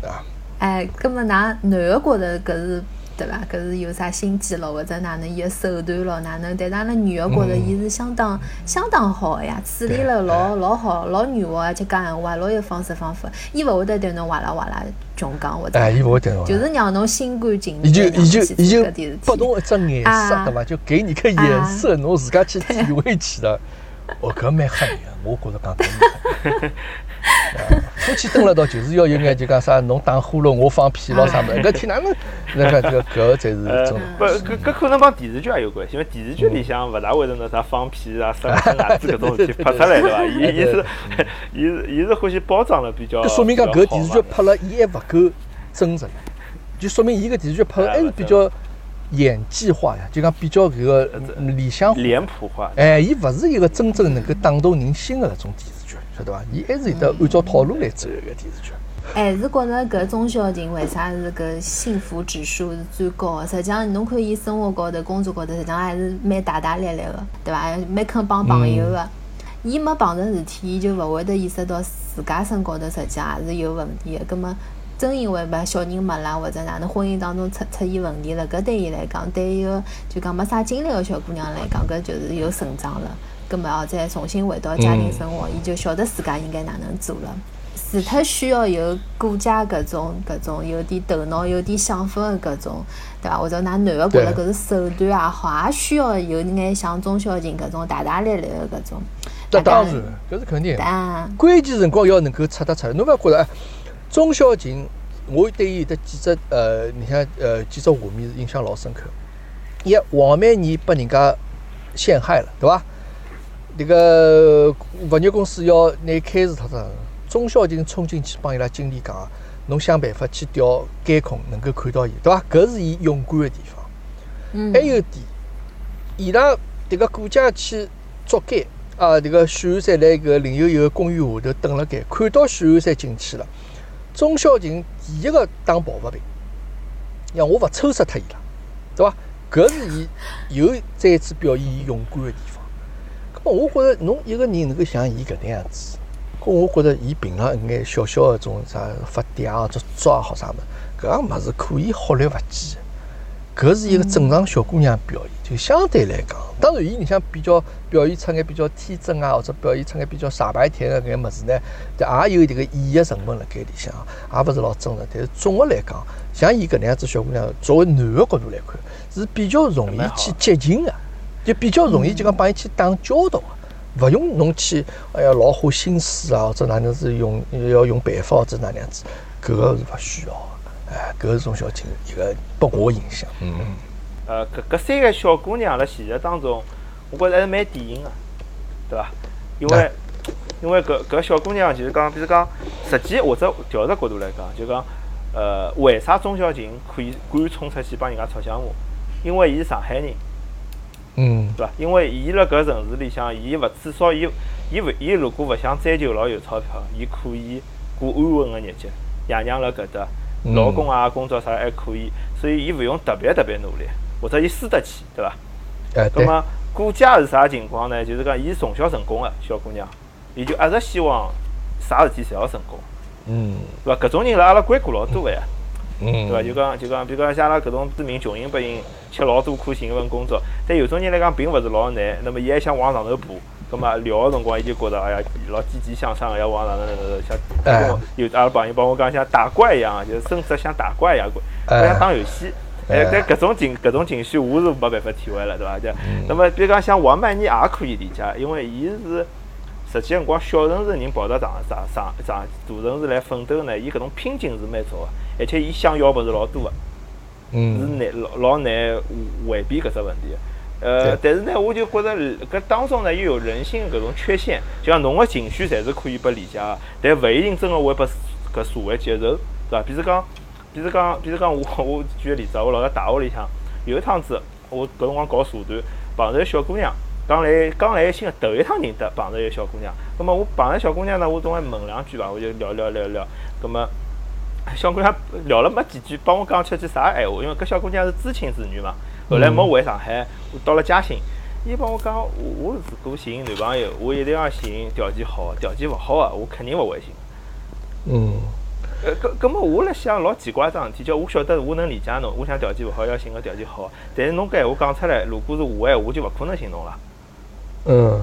啊。哎，葛末㑚男个觉着搿是对伐？搿是有啥心机咯，或者哪能伊个手段咯，哪能？但是阿拉女个觉着伊是相当相当好个呀，处理了老老好，老圆滑，而且讲闲话老有方式方法。伊勿会得对侬哇啦哇啦穷讲或者，哎，伊勿会对侬，就是让侬心甘情伊就愿地伊就伊就拨。侬一只颜色啊对伐？就给你个颜色，侬自家去体会去了。(laughs) 哦，搿蛮吓人个，我觉着讲搿蛮吓人。啊 (laughs) 夫妻蹲辣一道就是要有眼就讲啥，侬打呼噜，我放屁咯啥物事，搿天哪能那个这个搿才是呃真，不，搿搿可能帮电视剧也有关系，因为电视剧里向勿大会得那啥放屁啊、生生牙子搿种事体拍出来，对伐？伊伊是伊是伊是欢喜包装了比较，搿说明讲搿电视剧拍了，伊还勿够真实，就说明伊搿电视剧拍了还是比较演技化呀，就讲比较搿个理想化。脸谱化。哎，伊勿是一个真正能够打动人心的搿种电视剧，晓得伐？伊还是有得按照套路来走个电视剧。还是觉着搿钟小琴为啥是搿幸福指数是最高的？实际上，侬看伊生活高头、工作高头，实际上还是蛮大大咧咧个，对伐？蛮肯帮朋友个。伊没碰着事体，伊就勿会得意识到自家身高头实际上也是有问题个。葛末真因为把小人没了，或者哪能婚姻当中出出现问题了，搿对伊来讲，对一个就讲没啥经历个小姑娘来讲，搿就是有成长了。葛末要再重新回到家庭生活，伊就晓得自家应该哪能做了。除脱需要有顾家搿种搿种有点头脑、有点想法的搿种，对伐？或者㑚男个觉着搿是手段也好，也需要有眼像钟小琴搿种大大咧咧的搿种。那当然，搿是肯定的。啊，关键辰光要能够出得出来。侬勿要觉着，哎，钟小琴，我对伊有得几只呃，你像呃几只画面是印象老深刻。一王美妮被人家陷害了，对伐？迭个物业公司要拿伊开除脱脱，钟小琴冲进去帮伊拉经理讲，侬想办法去调监控，能够看到伊，对伐？搿是伊勇敢的地方。嗯还，有一点，伊拉迭个顾家去捉奸啊，迭个许愿山辣搿林有有个公寓下头等辣盖，看到许愿山进去了，钟小琴第一个打抱不平，让我勿抽杀脱伊拉，对伐？搿是伊又再次表现伊勇敢的地方。我觉着侬一个人能够像伊搿能样子，咁我觉着伊平常一眼小小的种啥发嗲啊、做作也好啥物事，搿样物事可以忽略勿计。搿是一个正常小姑娘表现，就相对来讲，当然伊里向比较表现出眼比较天真啊，或者表现出眼比较傻白甜的搿眼物事呢，也有迭个演绎成分辣盖里向，也勿是老真实。但是总个来讲，像伊搿能样子小姑娘，作为男个角度来看，是比较容易去接近个，就比较容易就讲帮伊去打交道个，勿用侬去哎呀老花心思啊，或者哪能是用要用办法或者哪能样子，搿个是勿需要个。哎，搿是钟小琴一个拨我印象。嗯。呃，搿搿三个小姑娘辣现实当中，我觉着还是蛮典型个，对伐？因为对因为搿搿小姑娘就是讲，比如讲，实际或者调只角度来讲，就讲，呃，为啥钟小琴可以敢冲出去帮人家吵相骂？因为伊是上海人，嗯对伐？因为伊辣搿城市里向，伊勿至少伊伊勿伊如果勿想追求老有钞票，伊可以过安稳个日脚，爷娘辣搿搭，嗯老公啊工作啥还可以，所以伊勿用特别特别努力，或者伊输得起，对伐？哎，对，葛么顾家是啥情况呢？就是讲伊从小成功个小姑娘，伊就一直希望啥事体侪要成功，嗯对伐？搿种人辣阿拉硅谷老多个呀，嗯，对伐？就讲就讲，比如讲像阿拉搿种知名穷人百姓，吃老多苦寻一份工作，但有种人来讲并勿是老难，那么伊还想往上头爬。葛么聊个辰光，伊就觉着哎呀，老积极向上，要往上头像有阿拉朋友帮我讲，像打怪一样，就是升职像打怪一样，哎像打游戏。哎，但搿种情搿种情绪我是没办法体会了，对伐？就那么，比如讲像王曼妮也可以理解，因为伊是实际辰光小城市人跑到上上上上大城市来奋斗呢，伊搿种拼劲是蛮足个，而且伊想要物事老多个，是嗯难老老难回避搿只问题。的。呃，但是呢，我就觉着搿当中呢又有人性搿种缺陷，就像侬个情绪侪是可以被理解个，但勿一定真个会被搿社会接受，对伐？比如讲，比如讲，比如讲，(laughs) 我我举个例子啊，我辣辣大学里向有一趟子，我搿辰光搞社团，碰着小姑娘，刚来刚来新个头一趟认得，碰着一个小姑娘，葛么我碰着小姑娘呢，我总归问两句伐，我就聊聊聊聊，葛末小姑娘聊了没几句，帮我讲出句啥闲话？因为搿小姑娘是知青子女嘛，后来没回上海，到了嘉兴。伊帮我讲，我我如果寻男朋友，我一定要寻条件好，条件勿好个，我肯定勿会寻。嗯。呃，搿搿么我辣想老奇怪桩事体，叫我晓得我能理解侬，我想条件勿好要寻个条件好，但是侬搿闲话讲出来，如果是我闲话，我就勿可能寻侬了。嗯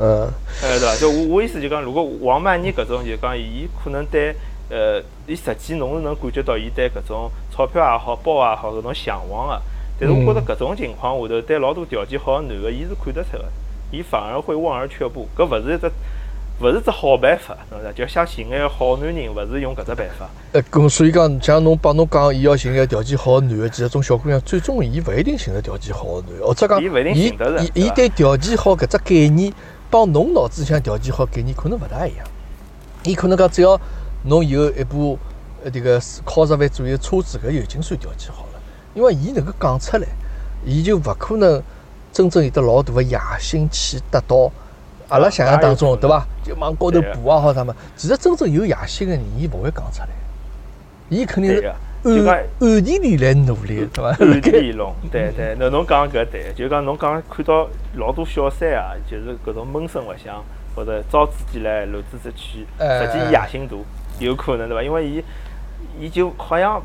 嗯。呃，对伐？就我我意思就讲，如果王曼妮搿种就讲，伊可能对呃，伊实际侬是能感觉到伊对搿种钞票也好，包也好搿种向往个。但是我觉着搿种情况下头，对老多条件好个男个，伊是看得出个，伊反而会望而却步。搿勿是一只。勿是只好办法，侬知就想寻眼好男人，勿是用搿只办法。哎，咁所以讲，像侬帮侬讲，伊要寻眼条件好个男个，其实种小姑娘最终伊勿一定寻得条件好个男，或者讲，伊勿一定寻得着伊伊对条件好搿只概念，帮侬脑子里向条件好概念可能勿大一样。伊可能讲，只要侬有一部呃迭个靠十万左右车子，搿就已经算条件好了。因为伊能够讲出来，伊就勿可能真正有得老大个野心去达到。阿拉想象当中，对伐？就往高头爬啊，好啥物事？其实真正有野心个人，伊勿会讲出来。伊肯定是暗暗地里来努力，对伐？暗地里弄，对对。那侬讲搿对，就讲侬讲看到老多小三啊，就是搿种闷声勿响，或者招之即来，露之则去，实际伊野心大，有可能对伐？因为伊，伊就好像，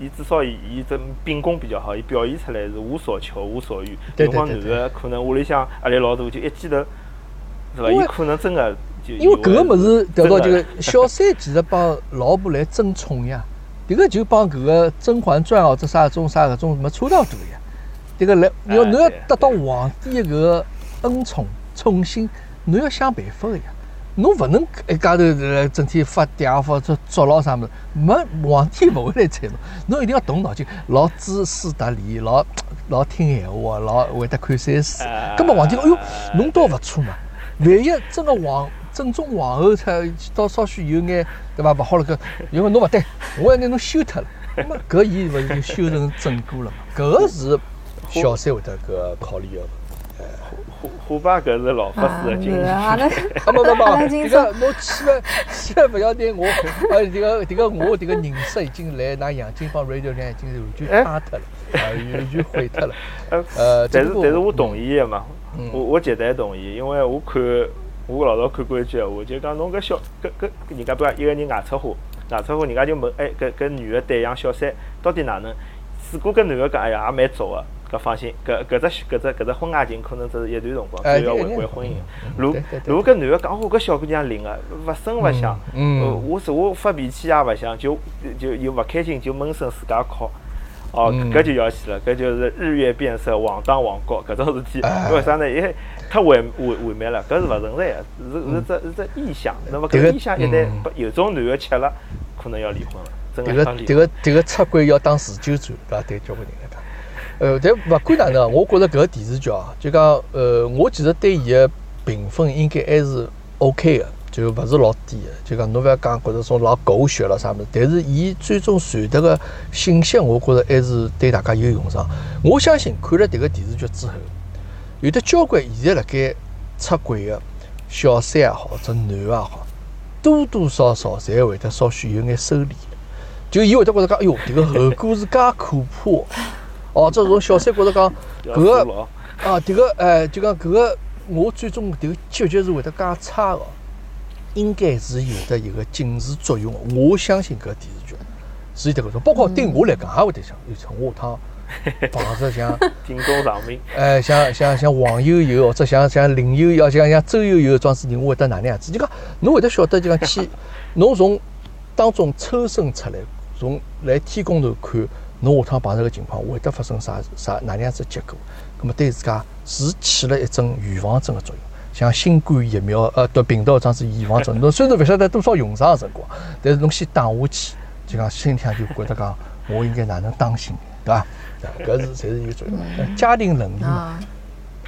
伊至少伊伊这秉公比较好，伊表现出来是无所求、无所欲。对对对。男个可能屋里向压力老大，就一记头。是伐？伊可能真个就因为搿个物事调到就个小三其实帮老婆来争宠呀，迭个就帮搿个《甄嬛传》哦，这啥种啥搿种什么差大多呀。迭个来要侬要得到皇帝搿个恩宠宠幸，侬要想办法个呀。侬勿能一家头来整天发嗲发作作牢啥物事，没皇帝勿会来睬侬。侬一定要动脑筋，老知书达理，老老听闲话，老会得看三书。搿么皇帝，哎哟，侬倒勿错嘛。万一真个皇正宗皇后才到稍许有眼对伐？勿好了，搿因为侬勿对，我要拿侬休脱了。那么搿伊勿是就修成正果了嘛？搿个是小三会得搿考虑个。虎虎虎爸搿是老法师的经验。啊，不不 (laughs) 不，迭个侬千万千万勿要拿我，呃，迭个迭个我迭个认识已经来拿杨金帮 radio 上已经完全塌脱了，啊，完全毁脱了。(laughs) 呃，但是但是我同意的嘛。我我绝对同意，因为我看我老早看过一句闲话，就讲侬搿小搿搿人家不讲一个人外出花，外出花人家就问，哎，搿搿女的对象小三到底哪能？如果搿男个讲，哎呀，也蛮早个，搿放心，搿搿只搿只搿只婚外情可能只是一段辰光，就要回归婚姻。如如果搿男个讲，哦，搿小姑娘灵个，勿声勿响，我是我发脾气也勿响，就就又勿开心就闷声自家哭。哦，搿就要死了，搿就是日月变色，枉当枉国搿种事体，因为啥呢？因为太完完完美了，搿是勿存在个，是是只是只臆想。那么搿个臆想一旦有种男个吃了，可能要离婚了。迭个迭个迭个出轨要打持久战，对伐？对交关人来讲，呃，但勿管哪能，我觉着搿个电视剧啊，就讲呃，我其实对伊个评分应该还是 OK 个。就勿是老低个，就讲侬勿要讲觉着种老狗血了啥物事，但是伊最终传达个信息，我觉着还是对大家有用场。我相信看了迭个电视剧之后，有的交关现在辣盖出轨个小三也好，或者男也好，多多少少侪会得稍许有眼收敛。就伊会得觉着讲，哎哟，迭个后果是介可怕哦，这种小三觉着讲搿个啊，迭个哎，就讲搿个我最终迭个结局是会得介差个。应该是有得一个警示作用，我相信搿电视剧是有的搿种，包括对我来讲也会得想，(laughs) 有从下趟防止像警钟长鸣，哎，像像像黄悠悠或者像像林悠悠，像像周悠悠装子人，我会得哪能样子？就讲侬会得晓得，就讲去 (laughs) 侬从当中抽身出来，从来天宫头看，侬下趟碰着个情况会得发生啥啥哪能样子结果？那么对自家是起了一种预防针的作用。像新冠疫苗，呃，对病毒这样子预防针，侬虽然勿晓得多少用场个辰光，但是侬先打下去，就讲心里向就觉得讲，我应该哪能当心，对伐？搿是侪是有作用。家庭伦理嘛，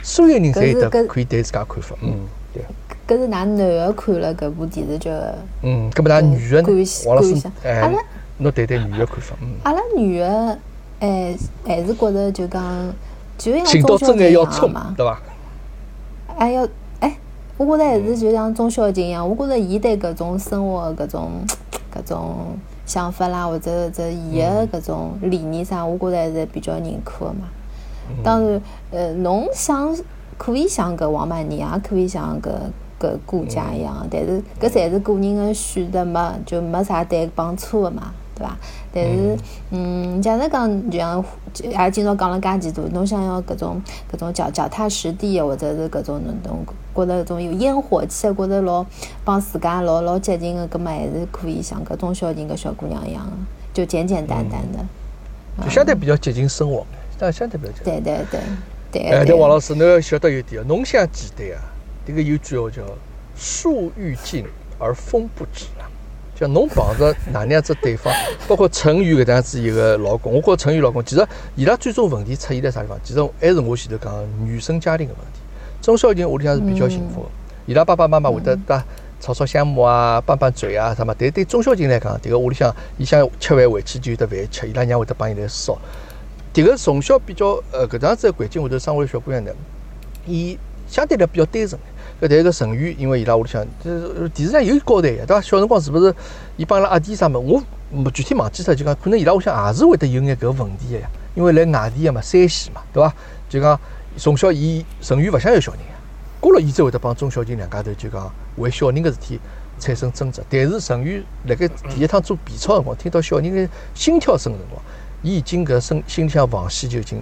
所有人侪有得可以对自家看法。嗯，对。搿是㑚男个看了搿部电视剧个。嗯，搿么㑚女个呢？王老师，哎，侬对对女个看法？嗯。阿拉女个，哎，还是觉着就讲，就像中小情要冲嘛，对伐？还要。我觉着还是就像钟小琴一样，我觉着伊对搿种生活搿种搿种想法啦，或者者伊个搿种理念啥，我觉着还是比较认可个嘛。当然，呃，侬想可以像搿王曼妮，也可以像搿搿顾家一样，但是搿侪是个人个选择嘛，就没啥对帮错个嘛。对伐？但是，嗯，假使讲，就像也今朝讲了介几多，侬想要搿种搿种脚脚踏实地，或者是搿种侬侬觉着搿种有烟火气，觉着老帮自家老老接近个，搿么还是可以像搿种小人个小姑娘一样，就简简单单的，就相对比较接近生活，但相对比较接近。对对对对。哎，但王老师，侬要晓得一点，侬想简单啊？迭个有句话叫“树欲静而风不止”。像侬碰着哪能样子对方，包括陈宇搿样子一个老公，我觉着陈宇老公其实伊拉最终问题出现在啥地方？其实还是我前头讲女生家庭个问题。钟小琴屋里向是比较幸福的，伊拉爸爸妈妈会得搭炒炒香馍啊、拌拌嘴啊什么。但对钟小琴来讲，迭个屋里向伊想吃饭回去就有得饭吃，伊拉娘会得帮伊来烧。迭个从小比较呃搿样子环境下头生活的小姑娘呢，伊相对来比较单纯。搿但个陈宇，因为伊拉屋里向，就是电视上有交代个，对伐？小辰光是勿是？伊帮伊拉阿弟啥么？我没具体忘记脱，就讲可能伊拉屋里向也是会得有眼搿问题个呀。因为来外地个嘛，山西嘛，对伐？就讲从小伊陈宇勿想要小人呀，过了伊才会得帮钟小琴两家头就讲为小人个事体产生争执。但是陈宇辣盖第一趟做 B 超辰光，听到小人个心跳声个辰光，伊已经搿身心里向防线就已经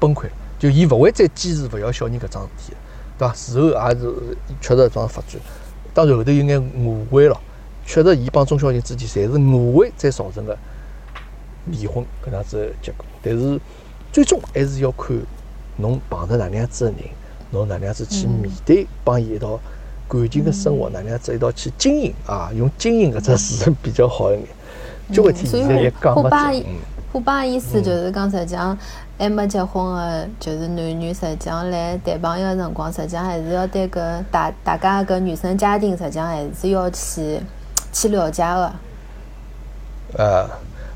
崩溃了，就伊勿会再坚持勿要小人搿桩事体。对伐？事后也是确实桩发展，当然后头有眼误会了，确实伊帮钟小琴之间侪是误会再造成个离婚搿样子结果。但是最终还是要看侬碰着哪能样子的人，侬哪能样子去面对，帮伊一道感情个生活，哪能样子一道去经营啊？用经营搿只词 (laughs) 比较好一点。交关天现在也讲勿准。虎爸意思就是讲，实际上还没结婚的，就是男女，实际上来谈朋友的辰光，实际上还是要对搿大大家搿女生家庭，实际上还是要去去了解的。呃，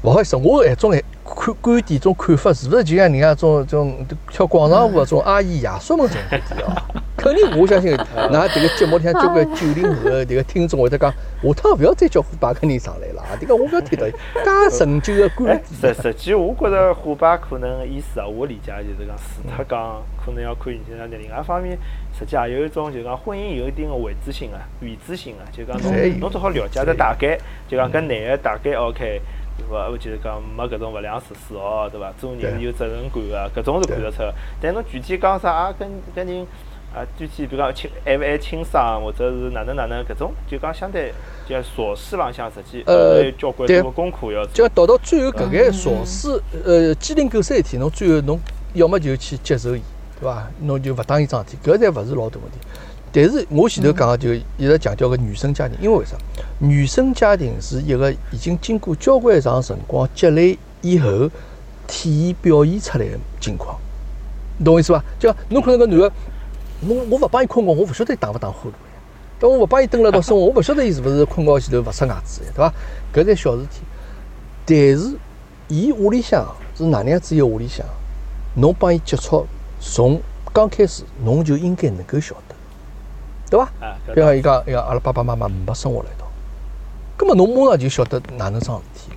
勿好意思，我一种看观点，种看法，是勿是就像人家种种跳广场舞种阿姨爷叔们种观点哦？肯定，我相信，(laughs) 那这个节目里向交关九零后的这个听众会得讲，下趟勿要再叫虎爸搿人上来了啊！这个我勿要听到，介陈旧的观点。实实际，我觉着虎爸可能意思啊，我理解就是讲，除脱讲可能要看现在另外一方面，实际也有一种就讲婚姻有一定的未知性啊、未知性啊，就讲侬侬最好了解得大概，就讲搿男的大概 OK，对伐？我就是讲没搿种勿良嗜好，对伐？做人有责任感啊，搿种是看得出。但侬具体讲啥啊？跟跟人。啊，具体比如讲，清爱勿爱轻伤，或者是哪能哪能，搿种就讲相对就琐事浪向，实际呃交关多功课要做。就到到最后搿眼琐事，呃，鸡零狗碎一天，侬最后侬要么就去接受伊，对伐？侬就勿当伊桩事体，搿才勿是老大问题。但是我前头讲个就一直强调个原生家庭，因为为啥？原生家庭是一个已经经过交关长辰光积累以后体现表现出来个情况，懂我意思伐？就侬可能搿男个。我我勿帮伊困觉，我勿晓得伊打勿打呼噜呀。但我勿帮伊蹲辣道生活，我勿晓得伊是勿是困觉前头勿刷牙齿呀，对伐？搿侪小事体。但是伊屋里向是哪能样子一个屋里向？侬帮伊接触，从刚开始侬就应该能够晓得，对伐？比方伊讲，伊讲，阿拉爸爸妈妈没生活辣一道，葛末侬马上就晓得哪能桩事体。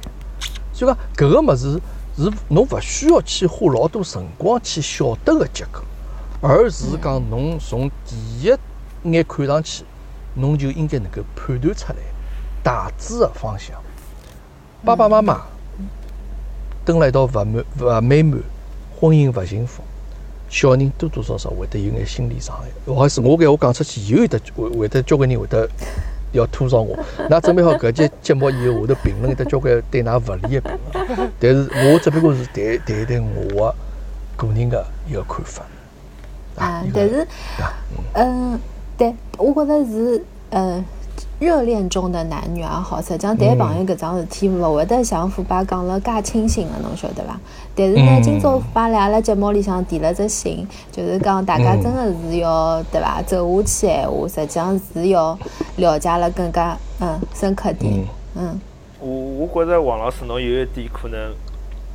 所以讲搿个物事是侬勿需要去花老多辰光去晓得个结果。而是讲，侬从第一眼看上去，侬就应该能够判断出来大致的方向。爸爸妈妈蹲辣一道勿满勿美满，婚姻勿幸福，小人多多少少会得有眼心理伤害。不好意思，我搿我讲出去，又有得会会得交关人会得要吐槽我。㑚准备好搿节节目以后，下头评论有得交关对㑚勿利的评论。但是我只不过是谈谈谈我个人的一个看法。啊，但是，嗯，对，我觉着是，嗯，热恋中的男女也好，实际上谈朋友搿桩事体，勿会得像虎爸讲了介清醒的，侬晓得伐？但是呢，今朝虎爸来阿拉节目里向提了只醒，就是讲大家真的是要对伐？走下去闲话，实际上是要了解了更加嗯深刻点。嗯，我我觉着王老师侬有一点可能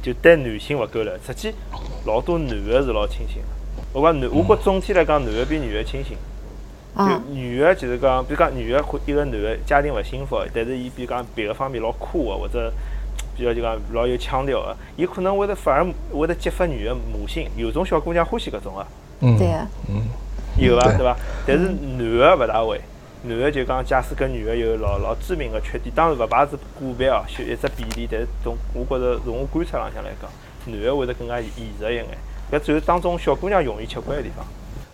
就对男性勿够了，实际老多男的是老清醒。我讲男，我觉总体来讲，男个比女个清醒。女个就是讲，比如讲女个或一个男个家庭勿幸福，但是伊比如讲别个方面老酷个，或者比较就讲老有腔调个，伊可能会得反而会得激发女个母性。有种小姑娘欢喜搿种个，嗯，对个，嗯，有啊对对伐？但是男个勿大会，男个就讲假使跟女个有老老致命个缺点，当然勿排除个别哦，就一只比例，但是从我觉着从我观察浪向来讲，男个会得更加现实一眼。搿只有当中小姑娘容易吃亏个地方。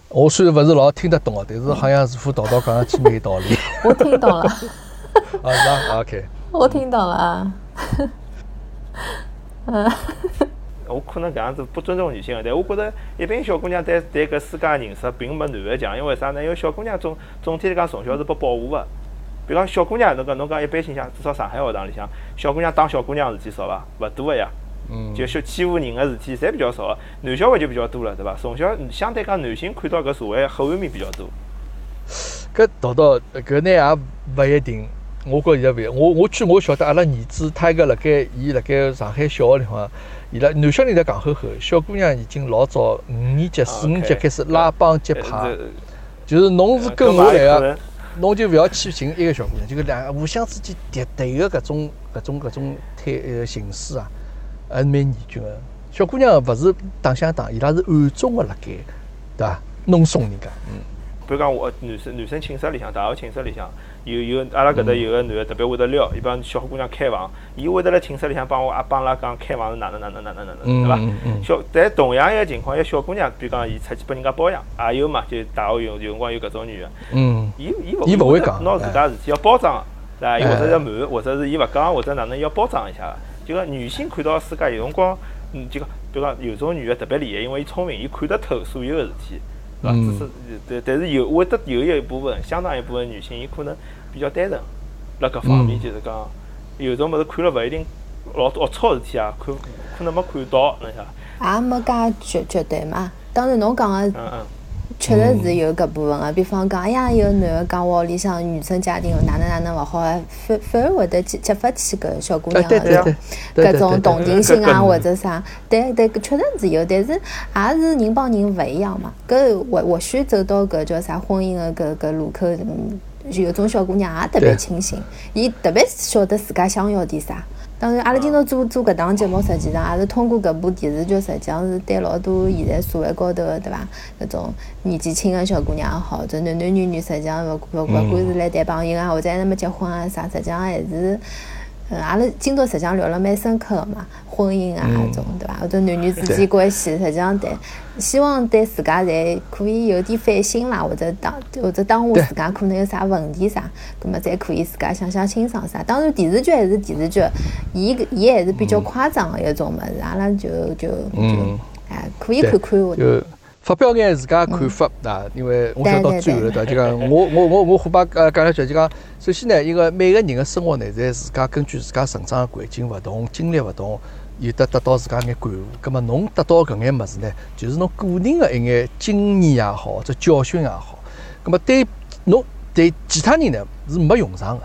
我虽然勿是老听得懂个，但是好像似乎道道讲上去蛮有道理。(laughs) 我听懂了，(laughs) 啊，是吧？OK，我听懂了啊。嗯，(laughs) 我可能搿样子不尊重女性个，但我觉着一般小姑娘对对搿世界个认识并没男个强，因为啥呢？因为小姑娘总总体来讲从小是被保护个。比如讲小姑娘，侬讲侬讲一般性像，至少上海学堂里向，小姑娘打小姑娘事体少伐？勿多个呀。嗯，就小欺负人个事体，侪比较少个，男小孩就比较多了，对伐？从小相对讲，男性看到搿社会黑暗面比较多。搿道道搿呢也勿一定。我觉现在勿一样，我我据我晓得，阿拉儿子他一个辣盖伊辣盖上海小学地方，伊拉男小人在戆吼吼，小姑娘已经老早五年级、四五年级开始拉帮结呃派，就是侬是跟搿我来个。侬就勿要去寻一个小姑娘，就搿两个互相之间敌对个搿种搿种搿种态呃形式啊，还是蛮严峻个。小姑娘勿是打相打，伊拉是暗中个辣盖，对伐？弄怂人家，嗯，比如讲我男生男生寝室里向，大学寝室里向有有阿拉搿搭有个男个特别会得撩，伊帮小姑娘开房，伊会得辣寝室里向帮我阿帮阿拉讲开房是哪能哪能哪能哪能，嗯对伐嗯嗯？小但同样一个情况，一个小姑娘，比如讲伊出去拨人家包养，也有嘛，就大学有有辰光有搿种女个，嗯，伊伊勿伊勿会讲拿自家事体要包装个，对伐？伊或者要瞒，或者是伊勿讲，或者哪能要包装一下个。就讲女性看到的世界有辰光，嗯，就讲比如讲有种女个特别厉害，因为伊聪明，伊看得透所有个事体，对伐？嗯。只是但但是有会得有一部分，相当一部分女性，伊可能比较单纯，辣搿方面嗯。就是讲，有种物事看了勿一定老龌龊事体啊，看可能没看到，侬想，也没介绝绝对嘛。当然，侬讲个确实是有搿部分个，比方讲，哎呀，有男个讲我屋里向原生家庭哪能哪能勿好，反反而会得激激发起搿小姑哎，娘个对对对，对搿种同情心啊，搿搿或者啥，对对，确实是有，但是也是人帮人勿一样嘛。搿或或许走到搿叫啥婚姻个搿搿路口，嗯，有种小姑娘也特别清醒，伊特别晓得自家想要点啥。当然，阿拉今朝做做搿档节目，实际上也是通过搿部电视剧，实际上是对老多现在社会高头个对伐？搿种年纪轻个小姑娘也好，这男男女女，实际上勿勿勿管是来谈朋友啊，或者还没结婚啊啥，实际上还是。嗯，阿拉今朝实际上聊了蛮深刻个嘛，婚姻啊，搿种对伐？或者男女之间关系，实际上对，希望对自家侪可以有点反省啦，或者当或者当下自家可能有啥问题啥，葛末侪可以自家想想清爽啥。当然电视剧还是电视剧，伊搿伊还是比较夸张个一种物事，阿拉就就就嗯。哎可以看看发表眼自家看法啊，因为我想到最后了，对伐？就讲我我我我虎爸呃讲了句，就讲首先呢，一个每个人个生活呢，侪自家根据自家成长的环境勿同、经历勿同，有得得到自家眼感悟。葛么侬得到搿眼物事呢，就是侬个人个一眼经验也好，或者教训也好。葛么对侬对其他人呢是没用场个。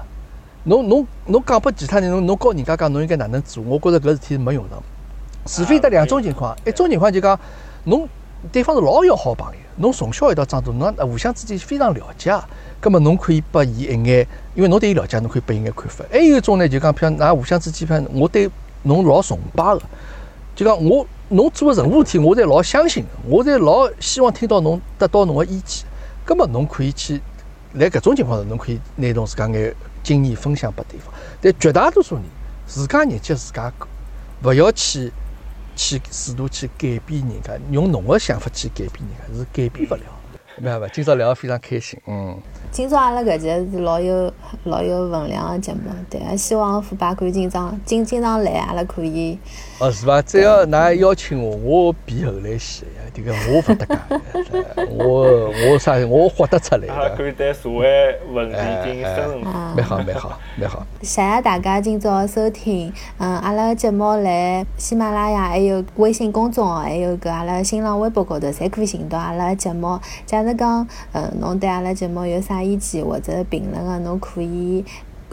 侬侬侬讲拨其他人，侬侬告人家讲侬应该哪能做，我觉着搿事体是没用场。除非得两种情况，一种情况就讲侬对方是老要好朋友，侬从小一道长大，侬互相之间非常了解，葛么侬可以拨伊一眼，因为侬对伊了解，侬可以拨伊一眼看法。还有一种呢，就讲譬如㑚互相之间，譬如我对侬老崇拜个，就讲我侬做个任何事体，我侪老相信的，我侪老希望听到侬得到侬个意见。葛么侬可以去，辣搿种情况下，侬可以拿侬自家眼经验分享拨对方。但绝大多数人，自家日脚自家过，勿要去去试图去改变人家，用侬个想法去改变人家，是改变勿了。明白伐？今朝聊得非常开心，嗯，今朝阿拉搿节是老有老有分量个节目，对，也希望虎爸可以经常经经常来，阿拉可以哦是伐？只要㑚邀请我，我比后来先呀，迭个我勿搭界，我我啥我豁得出来阿拉可的，以对社会问题进行深入。啊蛮好蛮好蛮好。谢谢大家今朝收听。嗯，阿拉个节目辣喜马拉雅，还有微信公众号，还有搿阿拉新浪微博高头，侪可以寻到阿拉个节目。假如讲，嗯，侬对阿拉节目有啥意见或者评论个，侬可以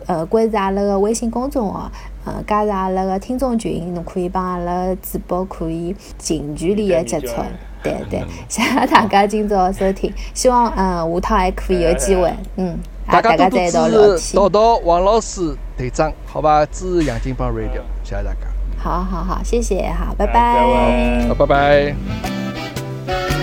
呃关注阿拉个微信公众号，呃加入阿拉个听众群，侬可以帮阿拉主播可以近距离个接触。对对，谢谢大家今朝收听，(laughs) 希望嗯下趟还可以有机会，嗯，大家再一道聊支持天道道王老师队长，好吧？支持杨金帮 Radio，谢谢大家，好好好，谢谢，好，拜拜会。好，拜拜。